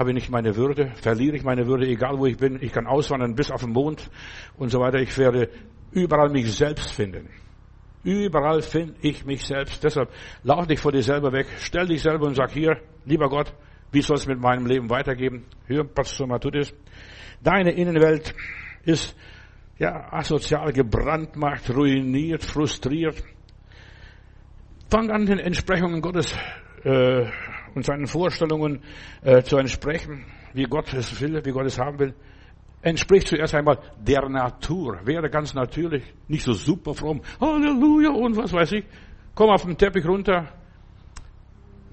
habe ich nicht meine Würde, verliere ich meine Würde, egal wo ich bin. Ich kann auswandern bis auf den Mond und so weiter. Ich werde überall mich selbst finden. Überall finde ich mich selbst. Deshalb lauf dich vor dir selber weg, stell dich selber und sag hier, lieber Gott, wie soll es mit meinem Leben weitergehen? Hör, Pastor Matudis. Deine Innenwelt ist ja asozial gebrandmarkt, ruiniert, frustriert. Fang an, den Entsprechungen Gottes äh, und seinen Vorstellungen äh, zu entsprechen, wie Gott es will, wie Gott es haben will, entspricht zuerst einmal der Natur. Wäre ganz natürlich, nicht so super fromm, Halleluja und was weiß ich. Komm auf den Teppich runter.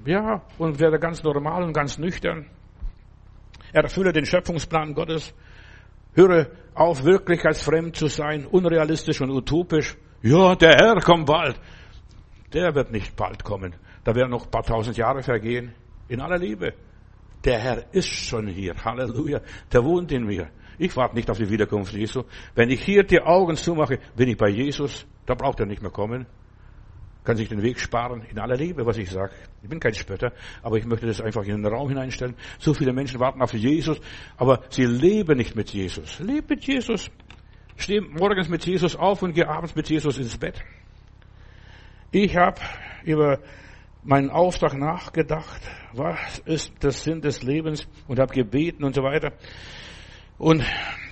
Ja, und werde ganz normal und ganz nüchtern. Erfülle den Schöpfungsplan Gottes. Höre auf, wirklichkeitsfremd zu sein, unrealistisch und utopisch. Ja, der Herr kommt bald. Der wird nicht bald kommen. Da werden noch ein paar tausend Jahre vergehen. In aller Liebe. Der Herr ist schon hier. Halleluja. Der wohnt in mir. Ich warte nicht auf die Wiederkunft Jesu. Wenn ich hier die Augen zumache, bin ich bei Jesus. Da braucht er nicht mehr kommen. Kann sich den Weg sparen. In aller Liebe, was ich sage. Ich bin kein Spötter, aber ich möchte das einfach in den Raum hineinstellen. So viele Menschen warten auf Jesus, aber sie leben nicht mit Jesus. Leb mit Jesus. Steh morgens mit Jesus auf und geh abends mit Jesus ins Bett. Ich habe über meinen Auftrag nachgedacht, was ist der Sinn des Lebens und habe gebeten und so weiter. Und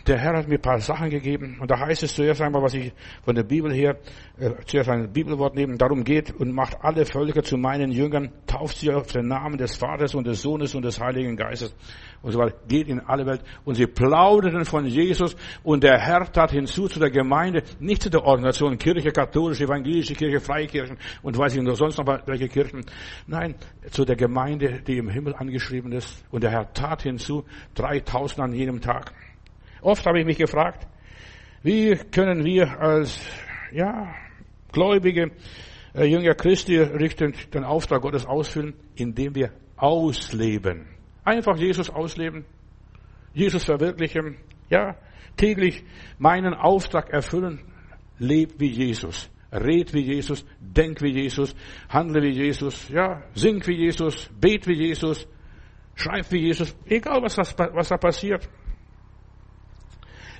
der Herr hat mir ein paar Sachen gegeben. Und da heißt es zuerst einmal, was ich von der Bibel her, äh, zuerst ein Bibelwort nehmen, darum geht und macht alle Völker zu meinen Jüngern, tauft sie auf den Namen des Vaters und des Sohnes und des Heiligen Geistes und so weiter, geht in alle Welt. Und sie plauderten von Jesus und der Herr tat hinzu zu der Gemeinde, nicht zu der Organisation Kirche, katholische, evangelische Kirche, Freikirchen und weiß ich noch sonst noch welche Kirchen, nein, zu der Gemeinde, die im Himmel angeschrieben ist. Und der Herr tat hinzu 3000 an jedem Tag. Oft habe ich mich gefragt, wie können wir als ja, gläubige äh, Jünger Christi richten den Auftrag Gottes ausfüllen, indem wir ausleben. Einfach Jesus ausleben, Jesus verwirklichen, ja, täglich meinen Auftrag erfüllen, leb wie Jesus. Red wie Jesus, denk wie Jesus, handle wie Jesus, ja, sing wie Jesus, bet wie Jesus, schreib wie Jesus, egal was, das, was da passiert.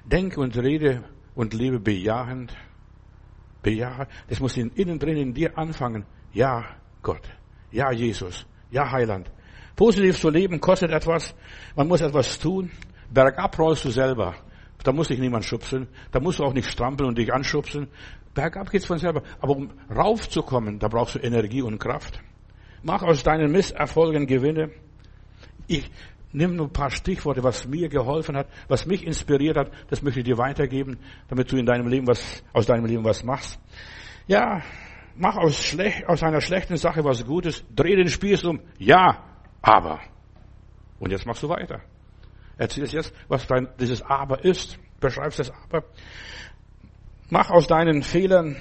Denke und rede und lebe bejahend. Bejahend. Das muss innen drin in dir anfangen. Ja, Gott. Ja, Jesus. Ja, Heiland. Positiv zu leben kostet etwas. Man muss etwas tun. Bergab rollst du selber. Da muss dich niemand schubsen. Da musst du auch nicht strampeln und dich anschubsen. Bergab geht's von selber. Aber um raufzukommen, da brauchst du Energie und Kraft. Mach aus deinen Misserfolgen Gewinne. Ich, nimm nur ein paar Stichworte, was mir geholfen hat, was mich inspiriert hat, das möchte ich dir weitergeben, damit du in deinem Leben was, aus deinem Leben was machst. Ja, mach aus, schlecht, aus einer schlechten Sache was Gutes, dreh den Spieß um, ja, aber. Und jetzt machst du weiter. Erzählst jetzt, was dein, dieses Aber ist. Beschreibst das Aber. Mach aus deinen Fehlern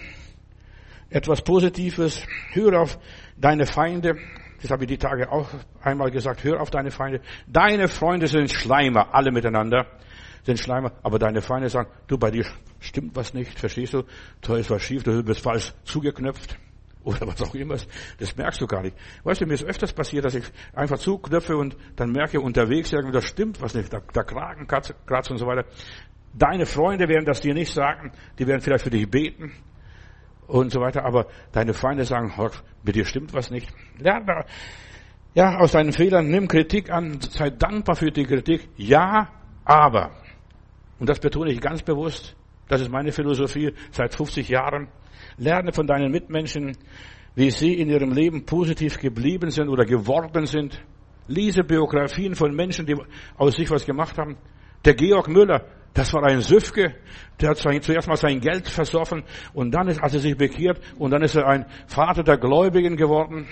etwas Positives. Hör auf deine Feinde. Das habe ich die Tage auch einmal gesagt. Hör auf deine Feinde. Deine Freunde sind Schleimer, alle miteinander sind Schleimer. Aber deine Feinde sagen, du, bei dir stimmt was nicht. Verstehst du? Da ist was schief, du bist falsch zugeknöpft oder was auch immer. Das merkst du gar nicht. Weißt du, mir ist öfters passiert, dass ich einfach zuknöpfe und dann merke unterwegs irgendwie, da stimmt was nicht, der, der Kragen kratzt und so weiter. Deine Freunde werden das dir nicht sagen, die werden vielleicht für dich beten und so weiter, aber deine Feinde sagen, mit dir stimmt was nicht. Lern da, ja, aus deinen Fehlern, nimm Kritik an, sei dankbar für die Kritik. Ja, aber. Und das betone ich ganz bewusst. Das ist meine Philosophie seit 50 Jahren. Lerne von deinen Mitmenschen, wie sie in ihrem Leben positiv geblieben sind oder geworden sind. Lese Biografien von Menschen, die aus sich was gemacht haben. Der Georg Müller, das war ein Süfke, der hat zuerst mal sein Geld versoffen und dann ist, als er sich bekehrt und dann ist er ein Vater der Gläubigen geworden.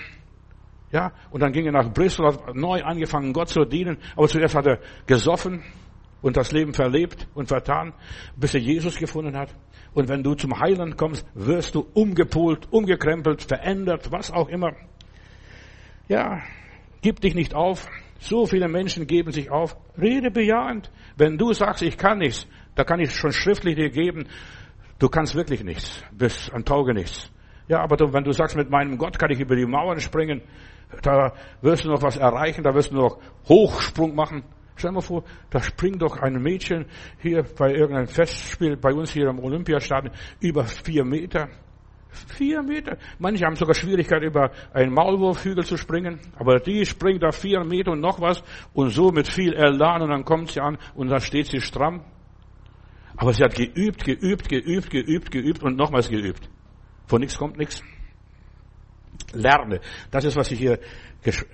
Ja, und dann ging er nach Bristol, hat neu angefangen, Gott zu dienen, aber zuerst hat er gesoffen und das Leben verlebt und vertan, bis er Jesus gefunden hat. Und wenn du zum Heiland kommst, wirst du umgepolt, umgekrempelt, verändert, was auch immer. Ja, gib dich nicht auf. So viele Menschen geben sich auf. Rede bejahend. Wenn du sagst, ich kann nichts, da kann ich schon schriftlich dir geben, du kannst wirklich nichts, bist ein Tauge nichts. Ja, aber du, wenn du sagst, mit meinem Gott kann ich über die Mauern springen, da wirst du noch was erreichen, da wirst du noch Hochsprung machen. Stell dir mal vor, da springt doch ein Mädchen hier bei irgendeinem Festspiel bei uns hier am Olympiastadion über vier Meter. Vier Meter. Manche haben sogar Schwierigkeit, über einen Maulwurfhügel zu springen. Aber die springt da vier Meter und noch was und so mit viel Elan und dann kommt sie an und dann steht sie stramm. Aber sie hat geübt, geübt, geübt, geübt, geübt und nochmals geübt. Von nichts kommt nichts. Lerne. Das ist, was ich hier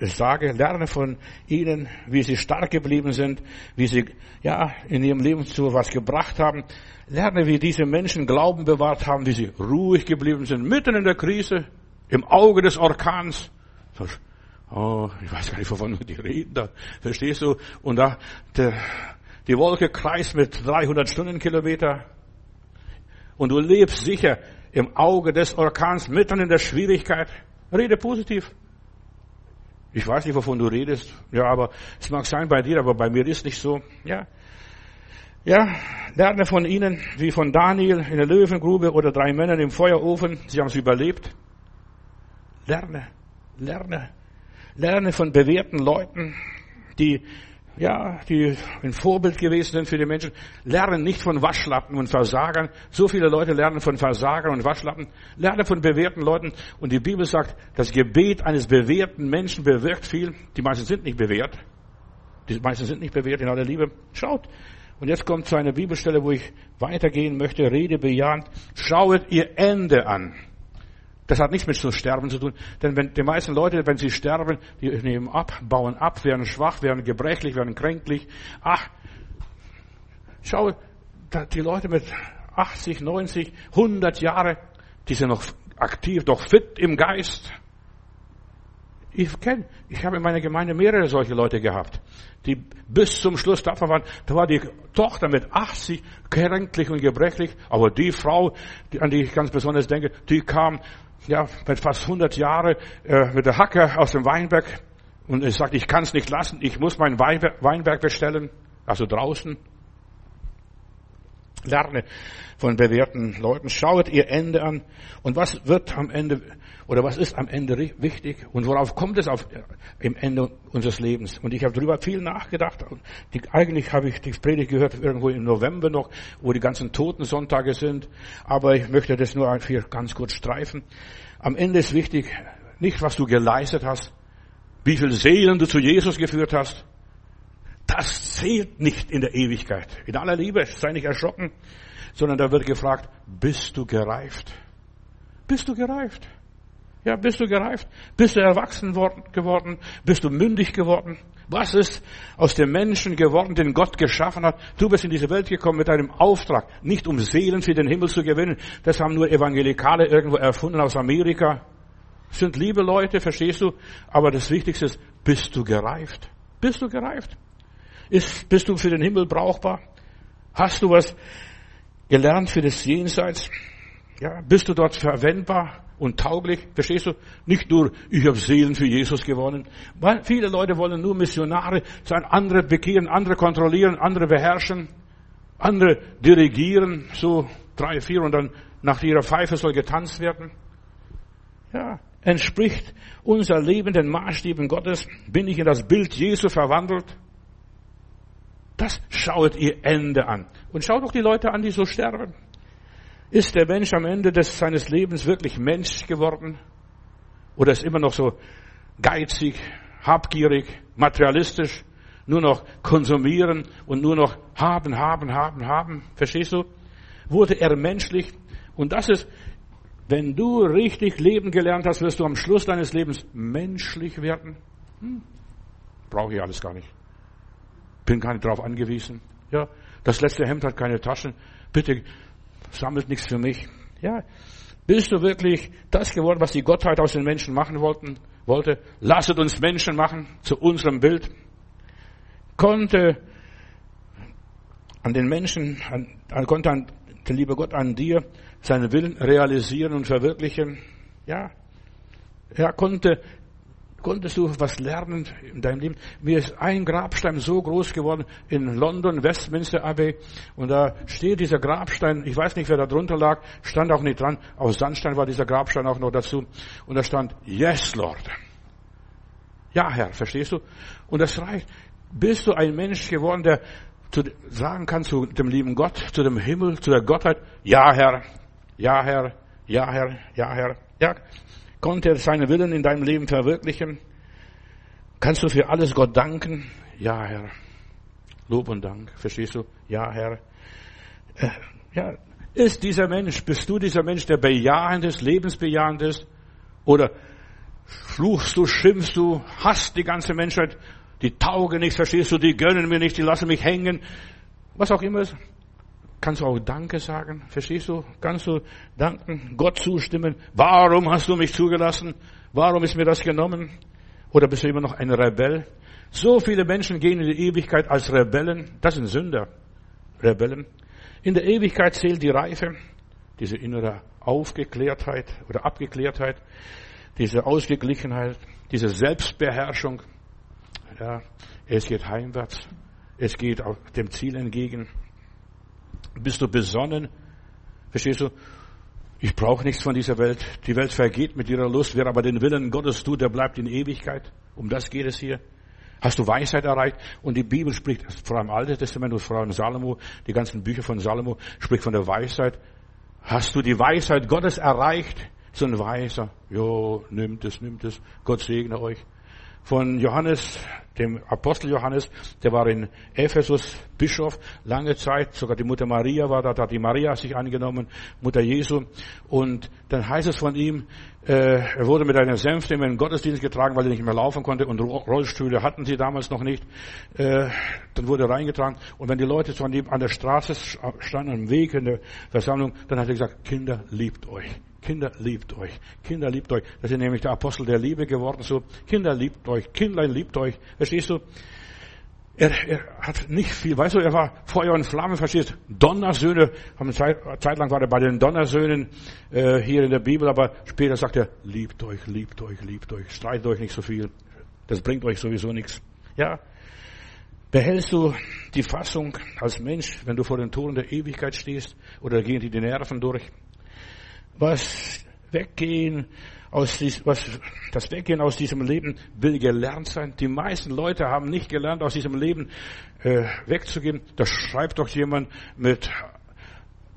sage. Lerne von ihnen, wie sie stark geblieben sind, wie sie, ja, in ihrem Leben zu was gebracht haben. Lerne, wie diese Menschen Glauben bewahrt haben, wie sie ruhig geblieben sind, mitten in der Krise, im Auge des Orkans. Oh, ich weiß gar nicht, wovon die reden da. Verstehst du? Und da, der, die Wolke kreist mit 300 Stundenkilometer. Und du lebst sicher im Auge des Orkans, mitten in der Schwierigkeit. Rede positiv. Ich weiß nicht, wovon du redest. Ja, aber es mag sein bei dir, aber bei mir ist nicht so. Ja. Ja, lerne von ihnen, wie von Daniel in der Löwengrube oder drei Männern im Feuerofen. Sie haben es überlebt. Lerne, lerne, lerne von bewährten Leuten, die ja, die ein Vorbild gewesen sind für die Menschen, lernen nicht von Waschlappen und Versagern. So viele Leute lernen von Versagern und Waschlappen, lernen von bewährten Leuten. Und die Bibel sagt, das Gebet eines bewährten Menschen bewirkt viel. Die meisten sind nicht bewährt. Die meisten sind nicht bewährt in aller Liebe. Schaut. Und jetzt kommt zu einer Bibelstelle, wo ich weitergehen möchte. Rede bejahend. Schauet ihr Ende an. Das hat nichts mit zu sterben zu tun. Denn wenn die meisten Leute, wenn sie sterben, die nehmen ab, bauen ab, werden schwach, werden gebrechlich, werden kränklich. Ach, schau, die Leute mit 80, 90, 100 Jahre, die sind noch aktiv, doch fit im Geist. Ich kenne, ich habe in meiner Gemeinde mehrere solche Leute gehabt, die bis zum Schluss tapfer waren. Da war die Tochter mit 80 kränklich und gebrechlich, aber die Frau, an die ich ganz besonders denke, die kam ja, fast 100 Jahre äh, mit der Hacke aus dem Weinberg und er sagt, ich kann es nicht lassen, ich muss mein Weinberg bestellen, also draußen. Lerne von bewährten Leuten, schaut ihr Ende an. Und was wird am Ende oder was ist am Ende wichtig und worauf kommt es auf, im Ende unseres Lebens? Und ich habe darüber viel nachgedacht. Die, eigentlich habe ich die Predigt gehört irgendwo im November noch, wo die ganzen Totensonntage sind, aber ich möchte das nur hier ganz kurz streifen. Am Ende ist wichtig nicht, was du geleistet hast, wie viele Seelen du zu Jesus geführt hast, das zählt nicht in der Ewigkeit. In aller Liebe, sei nicht erschrocken, sondern da wird gefragt, bist du gereift? Bist du gereift? Ja, bist du gereift? Bist du erwachsen geworden? Bist du mündig geworden? Was ist aus dem Menschen geworden, den Gott geschaffen hat? Du bist in diese Welt gekommen mit einem Auftrag, nicht um Seelen für den Himmel zu gewinnen. Das haben nur Evangelikale irgendwo erfunden aus Amerika. Das sind liebe Leute, verstehst du? Aber das Wichtigste ist, bist du gereift? Bist du gereift? Ist, bist du für den Himmel brauchbar? Hast du was gelernt für das Jenseits? Ja, bist du dort verwendbar und tauglich? Verstehst du? Nicht nur, ich habe Seelen für Jesus gewonnen. Weil viele Leute wollen nur Missionare sein, andere bekehren, andere kontrollieren, andere beherrschen, andere dirigieren, so drei, vier und dann nach ihrer Pfeife soll getanzt werden. Ja, entspricht unser Leben den Maßstäben Gottes? Bin ich in das Bild Jesu verwandelt? Das schaut ihr Ende an. Und schaut doch die Leute an, die so sterben. Ist der Mensch am Ende des, seines Lebens wirklich Mensch geworden? Oder ist immer noch so geizig, habgierig, materialistisch, nur noch konsumieren und nur noch haben, haben, haben, haben? Verstehst du? Wurde er menschlich? Und das ist, wenn du richtig leben gelernt hast, wirst du am Schluss deines Lebens menschlich werden. Hm. Brauche ich alles gar nicht. Bin gar nicht darauf angewiesen. Ja, das letzte Hemd hat keine Taschen. Bitte sammelt nichts für mich. Ja, bist du wirklich das geworden, was die Gottheit aus den Menschen machen wollten, wollte? Lasset uns Menschen machen zu unserem Bild. Konnte an den Menschen, an, konnte an, der liebe Gott an dir seinen Willen realisieren und verwirklichen? Ja. Er konnte Konntest du was lernen in deinem Leben? Mir ist ein Grabstein so groß geworden in London, Westminster Abbey. Und da steht dieser Grabstein, ich weiß nicht, wer da drunter lag, stand auch nicht dran. Aus Sandstein war dieser Grabstein auch noch dazu. Und da stand, Yes, Lord. Ja, Herr, verstehst du? Und das reicht. Bist du ein Mensch geworden, der zu, sagen kann zu dem lieben Gott, zu dem Himmel, zu der Gottheit, ja, Herr, ja, Herr, ja, Herr, ja, Herr, ja. Konnte er seinen Willen in deinem Leben verwirklichen? Kannst du für alles Gott danken? Ja, Herr. Lob und Dank. Verstehst du? Ja, Herr. Äh, ja, ist dieser Mensch, bist du dieser Mensch, der bejahend ist, lebensbejahend ist? Oder fluchst du, schimpfst du, hast die ganze Menschheit, die taugen nichts, verstehst du, die gönnen mir nicht, die lassen mich hängen, was auch immer ist. Kannst du auch Danke sagen? Verstehst du? Kannst du danken, Gott zustimmen? Warum hast du mich zugelassen? Warum ist mir das genommen? Oder bist du immer noch ein Rebell? So viele Menschen gehen in die Ewigkeit als Rebellen. Das sind Sünder. Rebellen. In der Ewigkeit zählt die Reife, diese innere Aufgeklärtheit oder Abgeklärtheit, diese Ausgeglichenheit, diese Selbstbeherrschung. Ja, es geht heimwärts. Es geht dem Ziel entgegen. Bist du besonnen? Verstehst du? Ich brauche nichts von dieser Welt. Die Welt vergeht mit ihrer Lust. Wer aber den Willen Gottes tut, der bleibt in Ewigkeit. Um das geht es hier. Hast du Weisheit erreicht? Und die Bibel spricht, vor allem Altes Testament und vor allem Salomo, die ganzen Bücher von Salomo, spricht von der Weisheit. Hast du die Weisheit Gottes erreicht? So ein Weiser. Jo, nimmt es, nimmt es. Gott segne euch. Von Johannes, dem Apostel Johannes, der war in Ephesus Bischof lange Zeit, sogar die Mutter Maria war da, da hat die Maria sich angenommen, Mutter Jesu. Und dann heißt es von ihm, äh, er wurde mit einer Sänfte in den Gottesdienst getragen, weil er nicht mehr laufen konnte und Rollstühle hatten sie damals noch nicht. Äh, dann wurde er reingetragen und wenn die Leute von ihm an der Straße standen, am Weg in der Versammlung, dann hat er gesagt, Kinder, liebt euch. Kinder, liebt euch. Kinder, liebt euch. Das ist nämlich der Apostel der Liebe geworden. So, Kinder, liebt euch. Kindlein, liebt euch. Verstehst du? Er, er hat nicht viel, weißt du, er war Feuer und Flamme, verstehst du? Donnersöhne, eine Zeit, Zeit lang war er bei den Donnersöhnen äh, hier in der Bibel, aber später sagt er, liebt euch, liebt euch, liebt euch, streitet euch nicht so viel. Das bringt euch sowieso nichts. Ja, Behältst du die Fassung als Mensch, wenn du vor den Toren der Ewigkeit stehst, oder gehen dir die Nerven durch? Was weggehen aus dies, was, das Weggehen aus diesem Leben will gelernt sein. Die meisten Leute haben nicht gelernt, aus diesem Leben äh, wegzugehen. Das schreibt doch jemand mit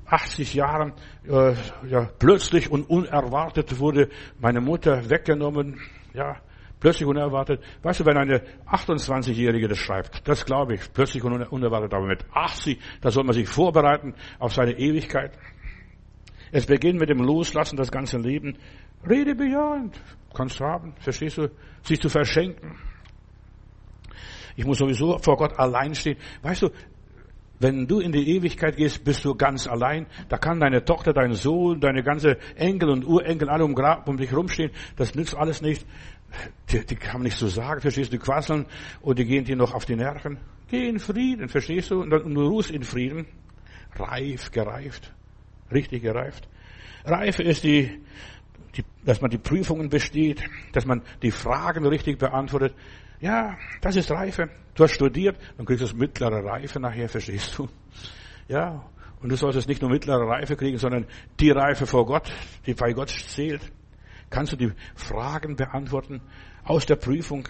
80 Jahren, äh, ja, plötzlich und unerwartet wurde meine Mutter weggenommen. Ja, plötzlich unerwartet. Weißt du, wenn eine 28-Jährige das schreibt, das glaube ich, plötzlich und unerwartet, aber mit 80, da soll man sich vorbereiten auf seine Ewigkeit. Es beginnt mit dem Loslassen, das ganze Leben. Rede bejahend. Kannst du haben. Verstehst du? Sich zu verschenken. Ich muss sowieso vor Gott allein stehen. Weißt du, wenn du in die Ewigkeit gehst, bist du ganz allein. Da kann deine Tochter, dein Sohn, deine ganze Enkel und Urenkel alle um, um dich rumstehen. Das nützt alles nicht. Die, die kann man nicht so sagen, verstehst du? Die quasseln und die gehen dir noch auf die Nerven. Geh in Frieden, verstehst du? Und, dann, und du ruhst in Frieden. Reif, gereift. Richtig gereift. Reife ist die, die, dass man die Prüfungen besteht, dass man die Fragen richtig beantwortet. Ja, das ist Reife. Du hast studiert, dann kriegst du mittlere Reife nachher, verstehst du? Ja, und du solltest nicht nur mittlere Reife kriegen, sondern die Reife vor Gott, die bei Gott zählt. Kannst du die Fragen beantworten aus der Prüfung?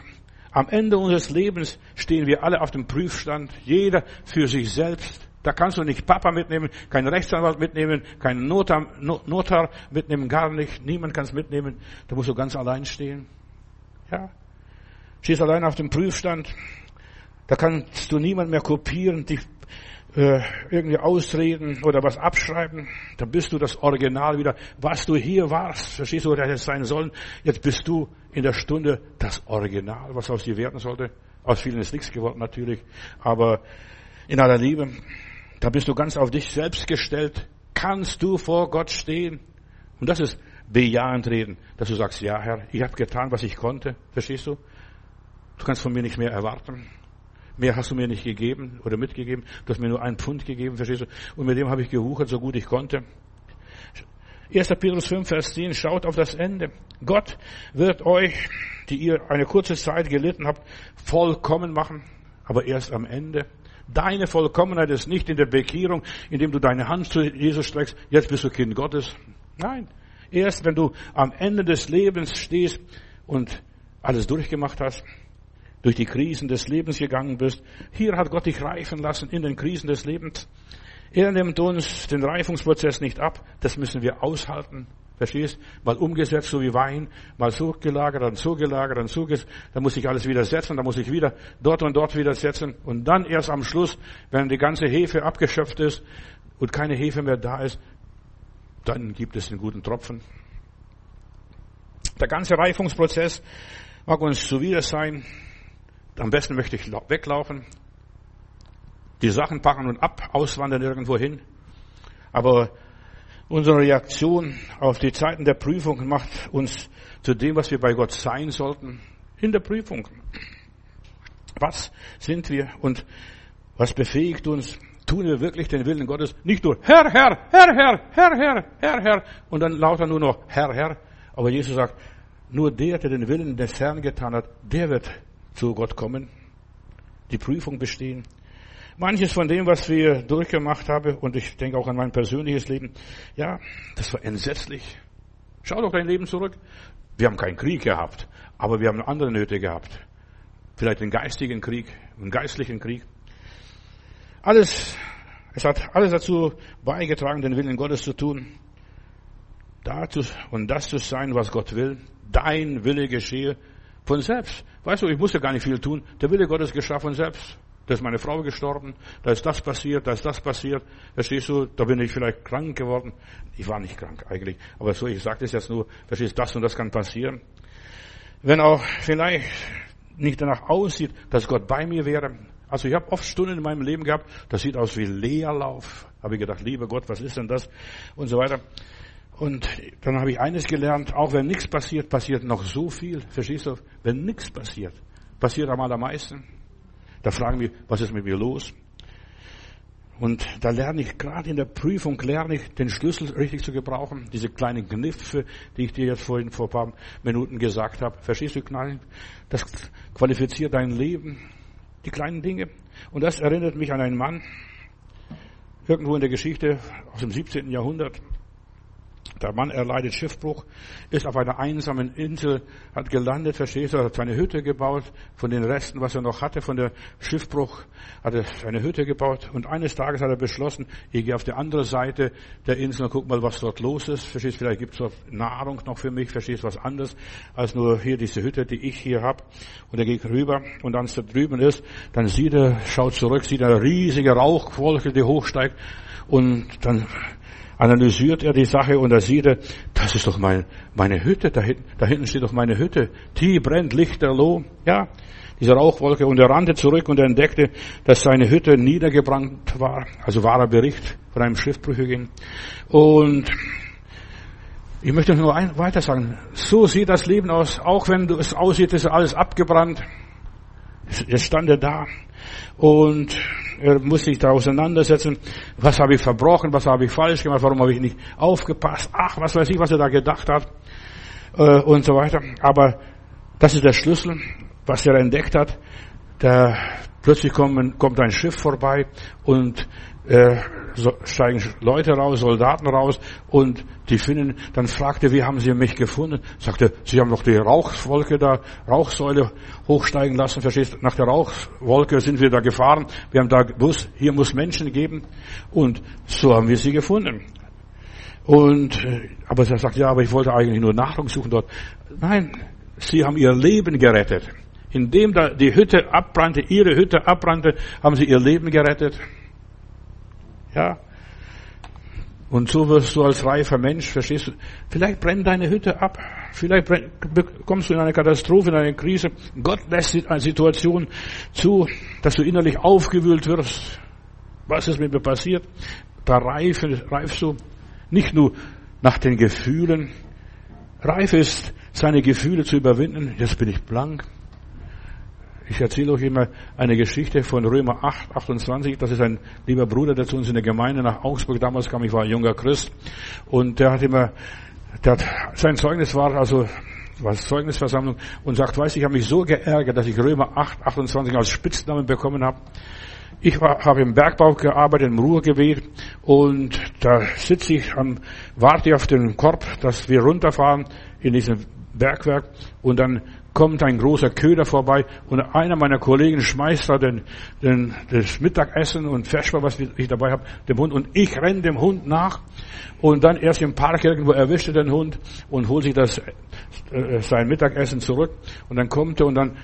Am Ende unseres Lebens stehen wir alle auf dem Prüfstand, jeder für sich selbst. Da kannst du nicht Papa mitnehmen, keinen Rechtsanwalt mitnehmen, keinen Notar, Notar mitnehmen, gar nicht. Niemand kann es mitnehmen. Da musst du ganz allein stehen. Ja. Stehst allein auf dem Prüfstand. Da kannst du niemand mehr kopieren, dich äh, irgendwie ausreden oder was abschreiben. Dann bist du das Original wieder. Was du hier warst, verstehst du, oder hättest sein sollen. Jetzt bist du in der Stunde das Original, was aus dir werden sollte. Aus vielen ist nichts geworden natürlich. Aber in aller Liebe, da bist du ganz auf dich selbst gestellt. Kannst du vor Gott stehen? Und das ist bejahend reden, dass du sagst, ja Herr, ich habe getan, was ich konnte. Verstehst du? Du kannst von mir nicht mehr erwarten. Mehr hast du mir nicht gegeben oder mitgegeben. Du hast mir nur einen Pfund gegeben, verstehst du? Und mit dem habe ich gewuchert, so gut ich konnte. 1. Petrus 5, Vers 10, schaut auf das Ende. Gott wird euch, die ihr eine kurze Zeit gelitten habt, vollkommen machen, aber erst am Ende. Deine Vollkommenheit ist nicht in der Bekehrung, indem du deine Hand zu Jesus streckst, jetzt bist du Kind Gottes. Nein. Erst wenn du am Ende des Lebens stehst und alles durchgemacht hast, durch die Krisen des Lebens gegangen bist. Hier hat Gott dich reifen lassen in den Krisen des Lebens. Er nimmt uns den Reifungsprozess nicht ab. Das müssen wir aushalten. Verstehst? Mal umgesetzt, so wie Wein, mal so gelagert, dann so gelagert, dann so, dann muss ich alles wieder setzen, dann muss ich wieder dort und dort wieder setzen. Und dann erst am Schluss, wenn die ganze Hefe abgeschöpft ist und keine Hefe mehr da ist, dann gibt es einen guten Tropfen. Der ganze Reifungsprozess mag uns zuwider sein. Am besten möchte ich weglaufen, die Sachen packen und ab, auswandern irgendwo hin. Aber unsere Reaktion auf die Zeiten der Prüfung macht uns zu dem, was wir bei Gott sein sollten, in der Prüfung. Was sind wir und was befähigt uns? Tun wir wirklich den Willen Gottes? Nicht nur Herr, Herr, Herr, Herr, Herr, Herr, Herr, Herr und dann lauter nur noch Herr, Herr. Aber Jesus sagt, nur der, der den Willen des Herrn getan hat, der wird zu Gott kommen, die Prüfung bestehen. Manches von dem, was wir durchgemacht haben, und ich denke auch an mein persönliches Leben, ja, das war entsetzlich. Schau doch dein Leben zurück. Wir haben keinen Krieg gehabt, aber wir haben andere Nöte gehabt. Vielleicht einen geistigen Krieg, einen geistlichen Krieg. Alles, es hat alles dazu beigetragen, den Willen Gottes zu tun. Dazu und das zu sein, was Gott will. Dein Wille geschehe von selbst. Weißt du, ich musste gar nicht viel tun. Der Wille Gottes geschah von selbst. Da ist meine Frau gestorben, da ist das passiert, da ist das passiert. Verstehst du, da bin ich vielleicht krank geworden. Ich war nicht krank eigentlich. Aber so, ich sage das jetzt nur, verstehst du, das und das kann passieren. Wenn auch vielleicht nicht danach aussieht, dass Gott bei mir wäre. Also ich habe oft Stunden in meinem Leben gehabt, das sieht aus wie Leerlauf. Habe ich gedacht, lieber Gott, was ist denn das? Und so weiter. Und dann habe ich eines gelernt, auch wenn nichts passiert, passiert noch so viel. Verstehst du? Wenn nichts passiert, passiert am allermeisten. Da fragen wir, was ist mit mir los? Und da lerne ich, gerade in der Prüfung, lerne ich, den Schlüssel richtig zu gebrauchen. Diese kleinen Kniffe, die ich dir jetzt vorhin vor ein paar Minuten gesagt habe. Verstehst du, Knall? Das qualifiziert dein Leben. Die kleinen Dinge. Und das erinnert mich an einen Mann, irgendwo in der Geschichte aus dem 17. Jahrhundert. Der Mann erleidet Schiffbruch, ist auf einer einsamen Insel, hat gelandet, verstehst du, hat seine Hütte gebaut, von den Resten, was er noch hatte, von der Schiffbruch, hat er eine Hütte gebaut und eines Tages hat er beschlossen, ich gehe auf die andere Seite der Insel und guck mal, was dort los ist, verstehst, vielleicht gibt es dort Nahrung noch für mich, verstehst, was anderes, als nur hier diese Hütte, die ich hier habe. Und er geht rüber und als er drüben ist, dann sieht er, schaut zurück, sieht eine riesige Rauchwolke, die hochsteigt und dann analysiert er die Sache und da sieht er, das ist doch mein, meine Hütte, da hinten, da hinten steht doch meine Hütte. Die brennt lichterloh. Ja, diese Rauchwolke. Und er rannte zurück und entdeckte, dass seine Hütte niedergebrannt war. Also wahrer Bericht von einem Schiffbrüchigen. Und ich möchte nur ein, weiter sagen. So sieht das Leben aus. Auch wenn es aussieht, ist alles abgebrannt. Jetzt stand er da. Und er muss sich da auseinandersetzen. Was habe ich verbrochen? Was habe ich falsch gemacht? Warum habe ich nicht aufgepasst? Ach, was weiß ich, was er da gedacht hat. Äh, und so weiter. Aber das ist der Schlüssel was er entdeckt hat, da plötzlich kommen, kommt ein Schiff vorbei und äh, so, steigen Leute raus, Soldaten raus und die finden, dann fragte, wie haben sie mich gefunden? Sagte, sie haben doch die Rauchwolke da, Rauchsäule hochsteigen lassen, verstehst Nach der Rauchwolke sind wir da gefahren, wir haben da gewusst, hier muss Menschen geben und so haben wir sie gefunden. Und, äh, aber er sagt, ja, aber ich wollte eigentlich nur Nahrung suchen dort. Nein, sie haben ihr Leben gerettet. Indem da die Hütte abbrannte, ihre Hütte abbrannte, haben sie ihr Leben gerettet. Ja. Und so wirst du als reifer Mensch, verstehst du, vielleicht brennt deine Hütte ab. Vielleicht kommst du in eine Katastrophe, in eine Krise. Gott lässt eine Situation zu, dass du innerlich aufgewühlt wirst. Was ist mit mir passiert? Da reif, reifst du nicht nur nach den Gefühlen. Reif ist, seine Gefühle zu überwinden. Jetzt bin ich blank. Ich erzähle euch immer eine Geschichte von Römer 8, 28. Das ist ein lieber Bruder, der zu uns in der Gemeinde nach Augsburg damals kam. Ich war ein junger Christ. Und der hat immer, der hat, sein Zeugnis war also, war Zeugnisversammlung und sagt, weiß ich habe mich so geärgert, dass ich Römer 8, 28 als Spitznamen bekommen habe. Ich habe im Bergbau gearbeitet, im Ruhrgebiet und da sitze ich am, warte auf den Korb, dass wir runterfahren in diesem Bergwerk und dann kommt ein großer Köder vorbei und einer meiner Kollegen schmeißt da den, den, das Mittagessen und Feschbar, was ich dabei habe, dem Hund und ich renne dem Hund nach und dann erst im Park irgendwo erwischt er den Hund und holt sich das, äh, sein Mittagessen zurück und dann kommt er und dann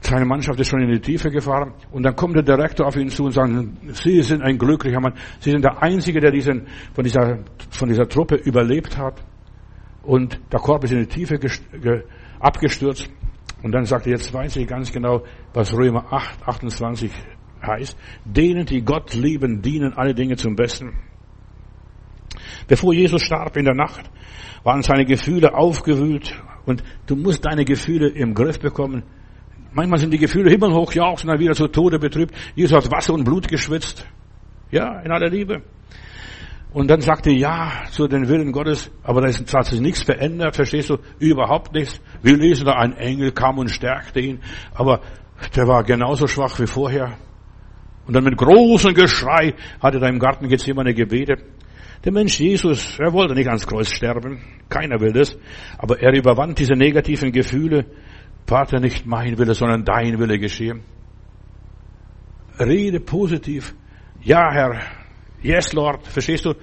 seine Mannschaft ist schon in die Tiefe gefahren und dann kommt der Direktor auf ihn zu und sagt, Sie sind ein glücklicher Mann. Sie sind der Einzige, der diesen, von dieser, von dieser Truppe überlebt hat. Und der Korb ist in die Tiefe abgestürzt. Und dann sagt er, jetzt weiß ich ganz genau, was Römer 8, 28 heißt. Denen, die Gott lieben, dienen alle Dinge zum Besten. Bevor Jesus starb in der Nacht, waren seine Gefühle aufgewühlt und du musst deine Gefühle im Griff bekommen. Manchmal sind die Gefühle himmelhoch jauchzen, dann wieder zu Tode betrübt. Jesus hat Wasser und Blut geschwitzt. Ja, in aller Liebe. Und dann sagte ja zu den Willen Gottes, aber da hat sich nichts verändert, verstehst du? Überhaupt nichts. Wir lesen da, ein Engel kam und stärkte ihn, aber der war genauso schwach wie vorher. Und dann mit großem Geschrei hatte er im Garten Gethsemane gebetet. Der Mensch Jesus, er wollte nicht ans Kreuz sterben. Keiner will das. Aber er überwand diese negativen Gefühle. Vater, nicht mein Wille, sondern dein Wille geschehe. Rede positiv. Ja, Herr, Yes, Lord. Verstehst du?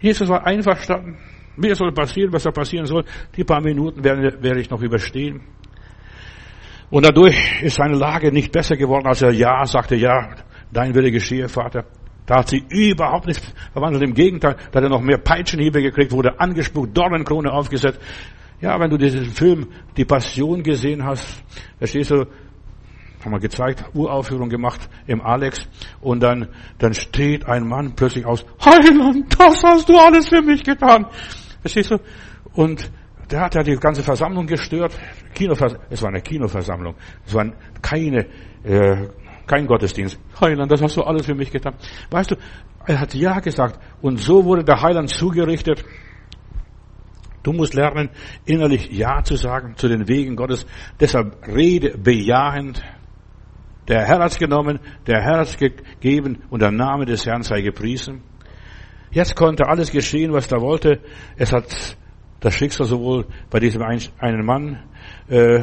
Jesus war einverstanden. Mir soll passieren, was da passieren soll. Die paar Minuten werde, werde ich noch überstehen. Und dadurch ist seine Lage nicht besser geworden, als er Ja sagte, ja, dein Wille geschehe, Vater. Da hat sie überhaupt nichts verwandelt. Im Gegenteil, da hat er noch mehr Peitschenhiebe gekriegt, wurde angespuckt, Dornenkrone aufgesetzt. Ja, wenn du diesen Film, die Passion gesehen hast, verstehst du, haben wir gezeigt, Uraufführung gemacht im Alex und dann, dann steht ein Mann plötzlich aus, Heiland, das hast du alles für mich getan. Verstehst du? Und der hat ja die ganze Versammlung gestört. Kinovers es war eine Kinoversammlung. Es war keine, äh, kein Gottesdienst. Heiland, das hast du alles für mich getan. Weißt du, er hat Ja gesagt und so wurde der Heiland zugerichtet. Du musst lernen, innerlich Ja zu sagen zu den Wegen Gottes. Deshalb rede bejahend. Der Herr hat's genommen, der Herr hat's gegeben und der Name des Herrn sei gepriesen. Jetzt konnte alles geschehen, was er wollte. Es hat das Schicksal sowohl bei diesem einen Mann äh,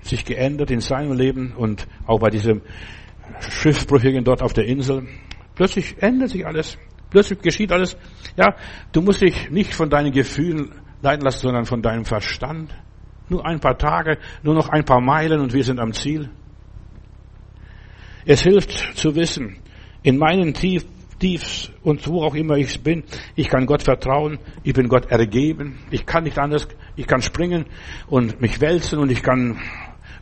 sich geändert in seinem Leben und auch bei diesem Schiffbrüchigen dort auf der Insel. Plötzlich ändert sich alles. Plötzlich geschieht alles. Ja, du musst dich nicht von deinen Gefühlen leiten lassen, sondern von deinem Verstand. Nur ein paar Tage, nur noch ein paar Meilen und wir sind am Ziel. Es hilft zu wissen, in meinen tief, tief und wo auch immer ich bin, ich kann Gott vertrauen, ich bin Gott ergeben, ich kann nicht anders, ich kann springen und mich wälzen und ich kann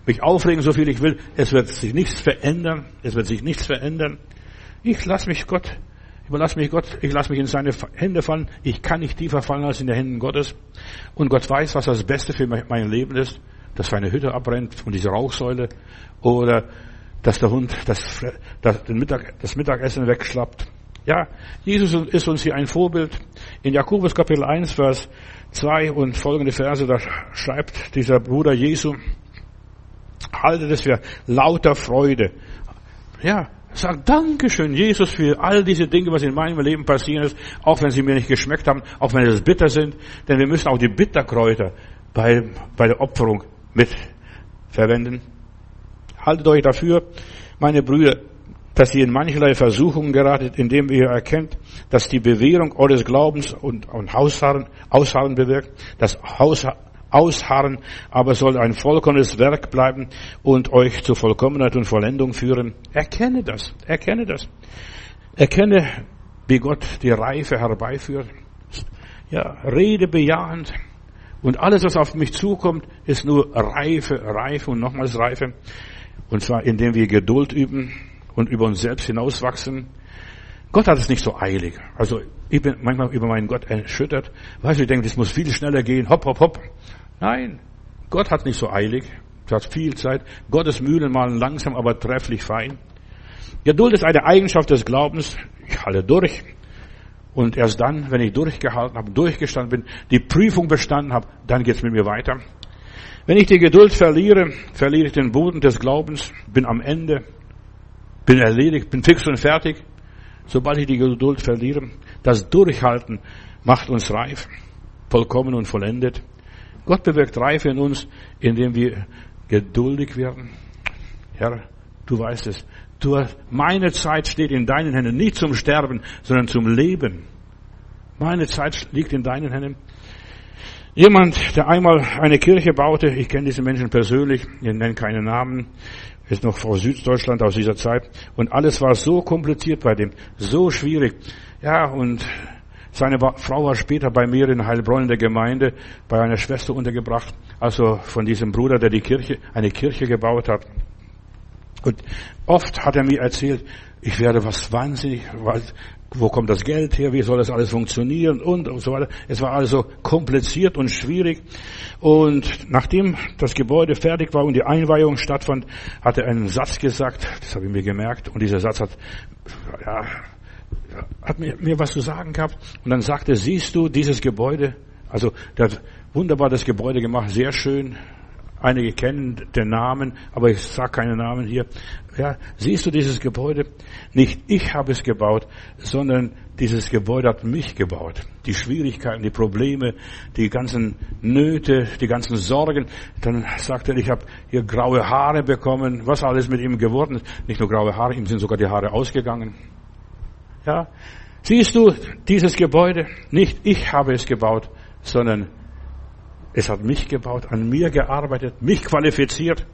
mich aufregen, so viel ich will. Es wird sich nichts verändern, es wird sich nichts verändern. Ich lasse mich Gott, überlasse mich Gott, ich lasse mich in seine Hände fallen. Ich kann nicht tiefer fallen als in den Händen Gottes. Und Gott weiß, was das Beste für mein Leben ist, dass seine Hütte abbrennt und diese Rauchsäule oder dass der Hund das, das, Mittag, das Mittagessen wegschlappt. Ja, Jesus ist uns hier ein Vorbild. In Jakobus Kapitel 1, Vers 2 und folgende Verse, da schreibt dieser Bruder Jesu, haltet es für lauter Freude. Ja, sag Dankeschön, Jesus, für all diese Dinge, was in meinem Leben passiert ist, auch wenn sie mir nicht geschmeckt haben, auch wenn es bitter sind, denn wir müssen auch die Bitterkräuter bei, bei der Opferung mit verwenden. Haltet euch dafür, meine Brüder, dass ihr in mancherlei Versuchungen geratet, indem ihr erkennt, dass die Bewährung eures Glaubens und, und Ausharren, Ausharren bewirkt. Das Haus, Ausharren aber soll ein vollkommenes Werk bleiben und euch zur Vollkommenheit und Vollendung führen. Erkenne das, erkenne das. Erkenne, wie Gott die Reife herbeiführt. Ja, rede bejahend. Und alles, was auf mich zukommt, ist nur Reife, Reife und nochmals Reife. Und zwar indem wir Geduld üben und über uns selbst hinauswachsen. Gott hat es nicht so eilig. Also ich bin manchmal über meinen Gott erschüttert. Weißt du, ich denke, das muss viel schneller gehen. Hopp, hopp, hopp. Nein, Gott hat nicht so eilig. Er hat viel Zeit. Gottes Mühlen malen langsam, aber trefflich fein. Geduld ist eine Eigenschaft des Glaubens. Ich halte durch. Und erst dann, wenn ich durchgehalten habe, durchgestanden bin, die Prüfung bestanden habe, dann geht's mit mir weiter. Wenn ich die Geduld verliere, verliere ich den Boden des Glaubens, bin am Ende, bin erledigt, bin fix und fertig. Sobald ich die Geduld verliere, das Durchhalten macht uns reif, vollkommen und vollendet. Gott bewirkt Reife in uns, indem wir geduldig werden. Herr, du weißt es. Du, meine Zeit steht in deinen Händen, nicht zum Sterben, sondern zum Leben. Meine Zeit liegt in deinen Händen. Jemand, der einmal eine Kirche baute, ich kenne diese Menschen persönlich, ich nenne keine Namen, ist noch aus Süddeutschland aus dieser Zeit, und alles war so kompliziert bei dem, so schwierig. Ja, und seine Frau war später bei mir in Heilbronn in der Gemeinde bei einer Schwester untergebracht, also von diesem Bruder, der die Kirche, eine Kirche gebaut hat. Und oft hat er mir erzählt, ich werde was wahnsinnig, wo kommt das Geld her, wie soll das alles funktionieren und, und so weiter. Es war also kompliziert und schwierig. Und nachdem das Gebäude fertig war und die Einweihung stattfand, hat er einen Satz gesagt, das habe ich mir gemerkt, und dieser Satz hat, ja, hat mir, mir was zu sagen gehabt. Und dann sagte, siehst du dieses Gebäude? Also, der hat wunderbar das Gebäude gemacht, sehr schön, Einige kennen den Namen, aber ich sage keine Namen hier. Ja, siehst du dieses Gebäude? Nicht ich habe es gebaut, sondern dieses Gebäude hat mich gebaut. Die Schwierigkeiten, die Probleme, die ganzen Nöte, die ganzen Sorgen. Dann sagt er, ich habe hier graue Haare bekommen. Was alles mit ihm geworden ist. Nicht nur graue Haare, ihm sind sogar die Haare ausgegangen. Ja, siehst du dieses Gebäude? Nicht ich habe es gebaut, sondern es hat mich gebaut, an mir gearbeitet, mich qualifiziert.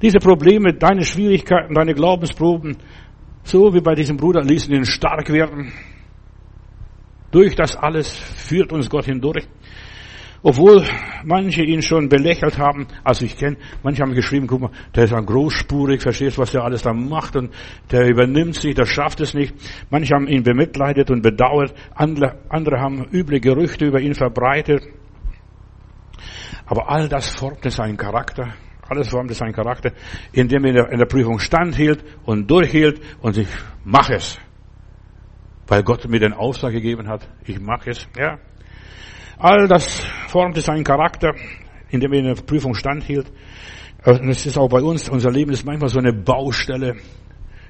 Diese Probleme, deine Schwierigkeiten, deine Glaubensproben, so wie bei diesem Bruder, ließen ihn stark werden. Durch das alles führt uns Gott hindurch. Obwohl manche ihn schon belächelt haben, also ich kenne, manche haben geschrieben, guck mal, der ist ein großspurig, verstehst, was der alles da macht und der übernimmt sich, der schafft es nicht. Manche haben ihn bemitleidet und bedauert, andere, andere haben üble Gerüchte über ihn verbreitet. Aber all das formte seinen Charakter. Alles formte seinen Charakter, indem er in der Prüfung standhielt und durchhielt und ich mache es. Weil Gott mir den Auftrag gegeben hat, ich mache es, ja. All das formte seinen Charakter, indem er in der Prüfung standhielt. Und es ist auch bei uns, unser Leben ist manchmal so eine Baustelle.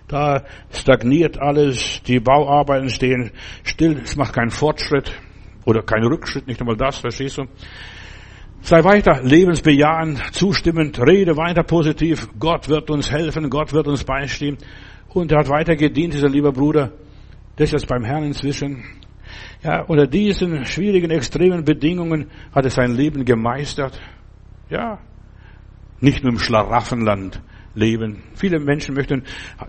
Da stagniert alles, die Bauarbeiten stehen still, es macht keinen Fortschritt oder keinen Rückschritt, nicht einmal das, verstehst du? Sei weiter lebensbejahend, zustimmend, rede weiter positiv. Gott wird uns helfen, Gott wird uns beistehen. Und er hat weiter gedient, dieser liebe Bruder. Der ist jetzt beim Herrn inzwischen. Ja, unter diesen schwierigen, extremen Bedingungen hat er sein Leben gemeistert. Ja, nicht nur im Schlaraffenland, leben. Viele Menschen möchten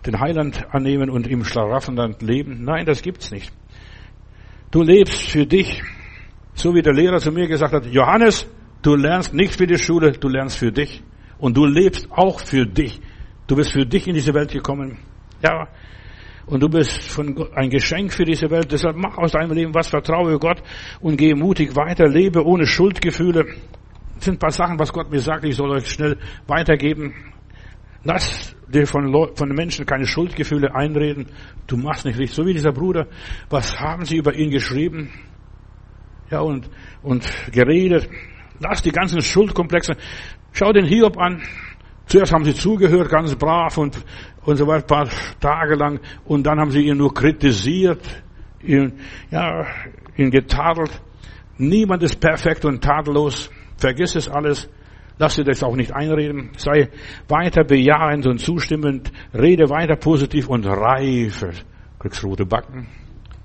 den Heiland annehmen und im Schlaraffenland leben. Nein, das gibt's nicht. Du lebst für dich. So wie der Lehrer zu mir gesagt hat, Johannes, du lernst nicht für die Schule, du lernst für dich. Und du lebst auch für dich. Du bist für dich in diese Welt gekommen. Ja. Und du bist von Gott ein Geschenk für diese Welt. Deshalb mach aus deinem Leben was, vertraue Gott und gehe mutig weiter, lebe ohne Schuldgefühle. Das sind ein paar Sachen, was Gott mir sagt, ich soll euch schnell weitergeben. Lass dir von, von Menschen keine Schuldgefühle einreden. Du machst nicht richtig. So wie dieser Bruder. Was haben sie über ihn geschrieben? Ja, und, und geredet. Lass die ganzen Schuldkomplexe. Schau den Hiob an. Zuerst haben sie zugehört, ganz brav und, und so weiter, ein paar Tage lang. Und dann haben sie ihn nur kritisiert, ihn, ja, ihn getadelt. Niemand ist perfekt und tadellos. Vergiss es alles. Lass dir das auch nicht einreden. Sei weiter bejahend und zustimmend. Rede weiter positiv und reife. Kriegst rote Backen.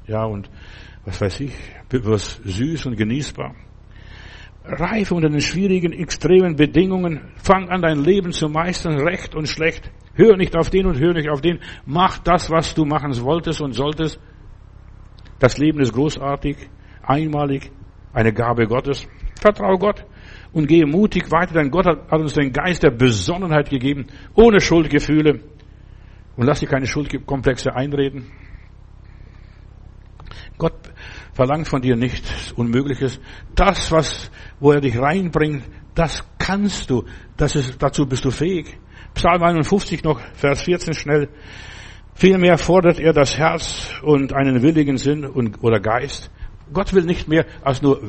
Ja, und was weiß ich, was süß und genießbar. Reife unter den schwierigen, extremen Bedingungen. Fang an, dein Leben zu meistern, recht und schlecht. Hör nicht auf den und hör nicht auf den. Mach das, was du machen wolltest und solltest. Das Leben ist großartig, einmalig, eine Gabe Gottes. Vertrau Gott und gehe mutig weiter, denn Gott hat uns den Geist der Besonnenheit gegeben, ohne Schuldgefühle. Und lass dir keine Schuldkomplexe einreden. Gott verlangt von dir nichts Unmögliches. Das, was, wo er dich reinbringt, das kannst du. Das ist, dazu bist du fähig. Psalm 51 noch, Vers 14 schnell. Vielmehr fordert er das Herz und einen willigen Sinn und, oder Geist. Gott will nicht mehr als nur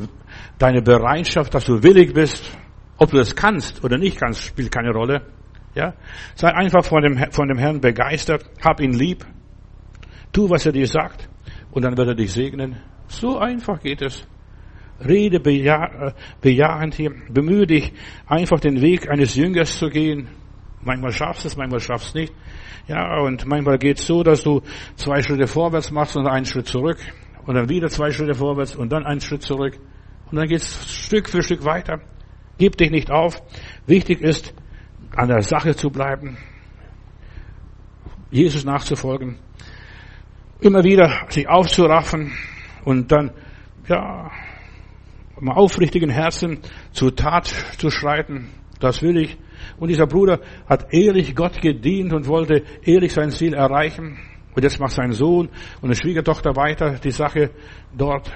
deine Bereitschaft, dass du willig bist. Ob du das kannst oder nicht kannst, spielt keine Rolle. Ja? Sei einfach von dem, von dem Herrn begeistert. Hab ihn lieb. Tu, was er dir sagt. Und dann wird er dich segnen. So einfach geht es. Rede bejahe, bejahend hier. Bemühe dich, einfach den Weg eines Jüngers zu gehen. Manchmal schaffst du es, manchmal schaffst du es nicht. Ja, und manchmal geht es so, dass du zwei Schritte vorwärts machst und einen Schritt zurück und dann wieder zwei Schritte vorwärts und dann einen Schritt zurück. Und dann geht's Stück für Stück weiter. Gib dich nicht auf. Wichtig ist, an der Sache zu bleiben, Jesus nachzufolgen, immer wieder sich aufzuraffen und dann, ja, im aufrichtigen Herzen zur Tat zu schreiten. Das will ich. Und dieser Bruder hat ehrlich Gott gedient und wollte ehrlich sein Ziel erreichen. Und jetzt macht sein Sohn und eine Schwiegertochter weiter die Sache dort.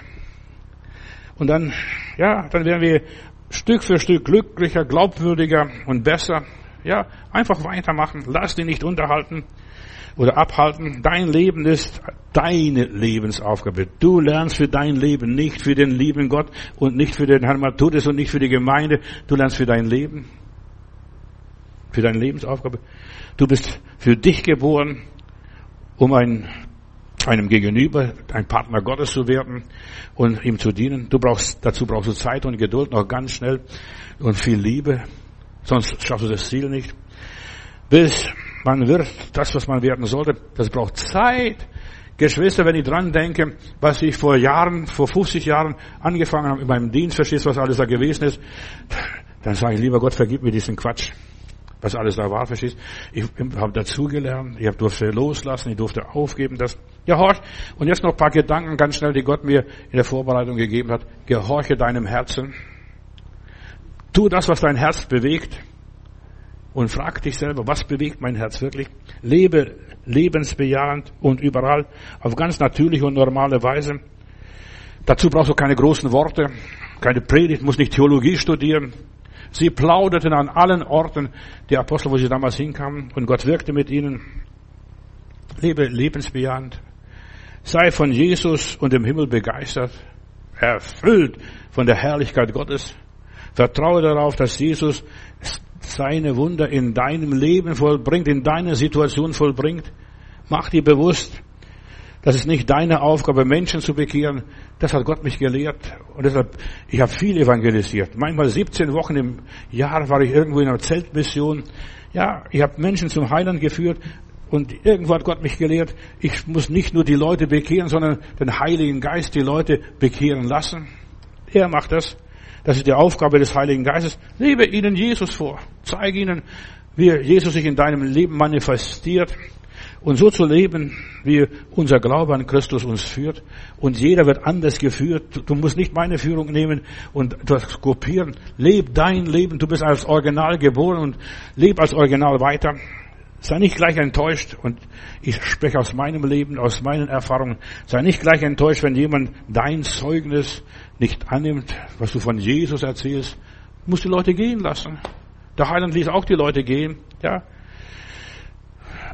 Und dann, ja, dann werden wir Stück für Stück glücklicher, glaubwürdiger und besser. Ja, einfach weitermachen. Lass dich nicht unterhalten oder abhalten. Dein Leben ist deine Lebensaufgabe. Du lernst für dein Leben, nicht für den lieben Gott und nicht für den Herrn Matthäus und nicht für die Gemeinde. Du lernst für dein Leben, für deine Lebensaufgabe. Du bist für dich geboren um ein, einem Gegenüber, ein Partner Gottes zu werden und ihm zu dienen. Du brauchst, dazu brauchst du Zeit und Geduld, noch ganz schnell und viel Liebe. Sonst schaffst du das Ziel nicht. Bis man wird, das, was man werden sollte, das braucht Zeit. Geschwister, wenn ich dran denke, was ich vor Jahren, vor 50 Jahren angefangen habe in meinem Dienst, verstehst was alles da gewesen ist, dann sage ich, lieber Gott, vergib mir diesen Quatsch was alles da war, verstehst Ich habe dazugelernt, ich durfte loslassen, ich durfte aufgeben, das. Gehorch. Und jetzt noch ein paar Gedanken ganz schnell, die Gott mir in der Vorbereitung gegeben hat. Gehorche deinem Herzen. Tu das, was dein Herz bewegt. Und frag dich selber, was bewegt mein Herz wirklich? Lebe lebensbejahend und überall auf ganz natürliche und normale Weise. Dazu brauchst du keine großen Worte, keine Predigt, musst nicht Theologie studieren, Sie plauderten an allen Orten, die Apostel, wo sie damals hinkamen, und Gott wirkte mit ihnen. Lebe lebensbejahend. Sei von Jesus und dem Himmel begeistert, erfüllt von der Herrlichkeit Gottes. Vertraue darauf, dass Jesus seine Wunder in deinem Leben vollbringt, in deiner Situation vollbringt. Mach dir bewusst, das ist nicht deine Aufgabe, Menschen zu bekehren. Das hat Gott mich gelehrt. Und deshalb, ich habe viel evangelisiert. Manchmal 17 Wochen im Jahr war ich irgendwo in einer Zeltmission. Ja, ich habe Menschen zum Heiland geführt. Und irgendwo hat Gott mich gelehrt, ich muss nicht nur die Leute bekehren, sondern den Heiligen Geist die Leute bekehren lassen. Er macht das. Das ist die Aufgabe des Heiligen Geistes. Lebe ihnen Jesus vor. Zeige ihnen, wie Jesus sich in deinem Leben manifestiert und so zu leben, wie unser Glaube an Christus uns führt. Und jeder wird anders geführt. Du musst nicht meine Führung nehmen und das kopieren. Leb dein Leben. Du bist als Original geboren und leb als Original weiter. Sei nicht gleich enttäuscht, und ich spreche aus meinem Leben, aus meinen Erfahrungen, sei nicht gleich enttäuscht, wenn jemand dein Zeugnis nicht annimmt, was du von Jesus erzählst. Du musst die Leute gehen lassen. Der Heiland ließ auch die Leute gehen, ja.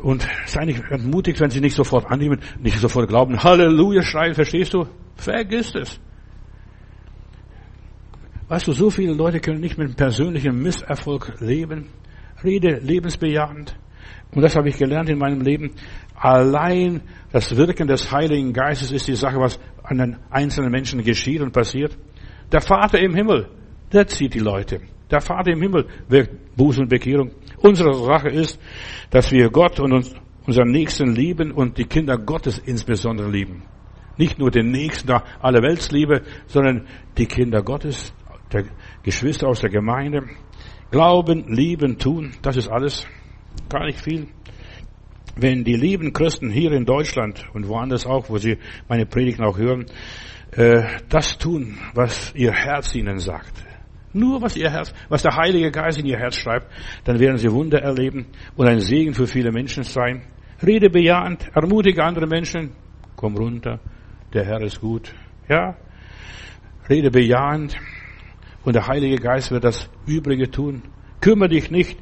Und sei nicht entmutigt, wenn sie nicht sofort annehmen, nicht sofort glauben, Halleluja schreien, verstehst du? Vergiss es. Weißt du, so viele Leute können nicht mit persönlichem Misserfolg leben. Rede lebensbejahend. Und das habe ich gelernt in meinem Leben. Allein das Wirken des Heiligen Geistes ist die Sache, was an den einzelnen Menschen geschieht und passiert. Der Vater im Himmel, der zieht die Leute. Der Vater im Himmel wirkt Buße und Bekehrung. Unsere Sache ist, dass wir Gott und uns, unseren Nächsten lieben und die Kinder Gottes insbesondere lieben. Nicht nur den Nächsten der aller Weltsliebe, sondern die Kinder Gottes, der Geschwister aus der Gemeinde. Glauben, lieben, tun, das ist alles. Gar nicht viel. Wenn die lieben Christen hier in Deutschland und woanders auch, wo sie meine Predigten auch hören, äh, das tun, was ihr Herz ihnen sagt, nur was ihr Herz, was der Heilige Geist in ihr Herz schreibt, dann werden sie Wunder erleben und ein Segen für viele Menschen sein. Rede bejahend, ermutige andere Menschen, komm runter, der Herr ist gut. Ja, rede bejahend und der Heilige Geist wird das Übrige tun. Kümmere dich nicht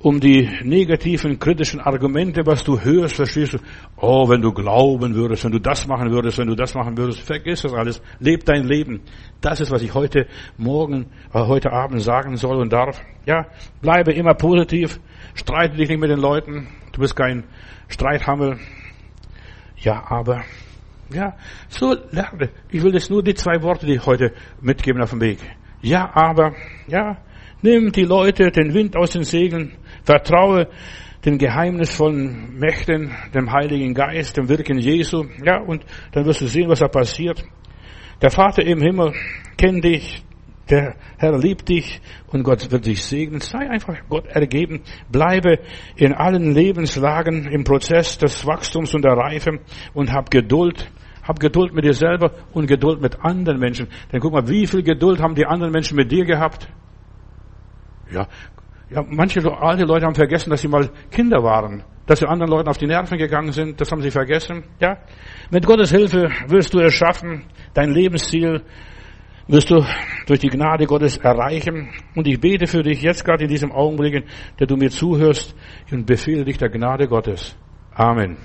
um die negativen, kritischen Argumente, was du hörst, verstehst du, oh, wenn du glauben würdest, wenn du das machen würdest, wenn du das machen würdest, vergiss das alles, leb dein Leben. Das ist, was ich heute Morgen, äh, heute Abend sagen soll und darf. Ja, bleibe immer positiv, streite dich nicht mit den Leuten, du bist kein Streithammel. Ja, aber, ja, so lerne. Ich will jetzt nur die zwei Worte, die ich heute mitgeben auf dem Weg. Ja, aber, ja, nimm die Leute den Wind aus den Segeln, Vertraue den geheimnisvollen Mächten, dem Heiligen Geist, dem Wirken Jesu. Ja, und dann wirst du sehen, was da passiert. Der Vater im Himmel kennt dich, der Herr liebt dich und Gott wird dich segnen. Sei einfach Gott ergeben. Bleibe in allen Lebenslagen im Prozess des Wachstums und der Reife und hab Geduld. Hab Geduld mit dir selber und Geduld mit anderen Menschen. Denn guck mal, wie viel Geduld haben die anderen Menschen mit dir gehabt? Ja, ja, manche alte Leute haben vergessen, dass sie mal Kinder waren, dass sie anderen Leuten auf die Nerven gegangen sind, das haben sie vergessen. Ja, mit Gottes Hilfe wirst du es schaffen, dein Lebensziel wirst du durch die Gnade Gottes erreichen. Und ich bete für dich jetzt gerade in diesem Augenblick, der du mir zuhörst und befehle dich der Gnade Gottes. Amen.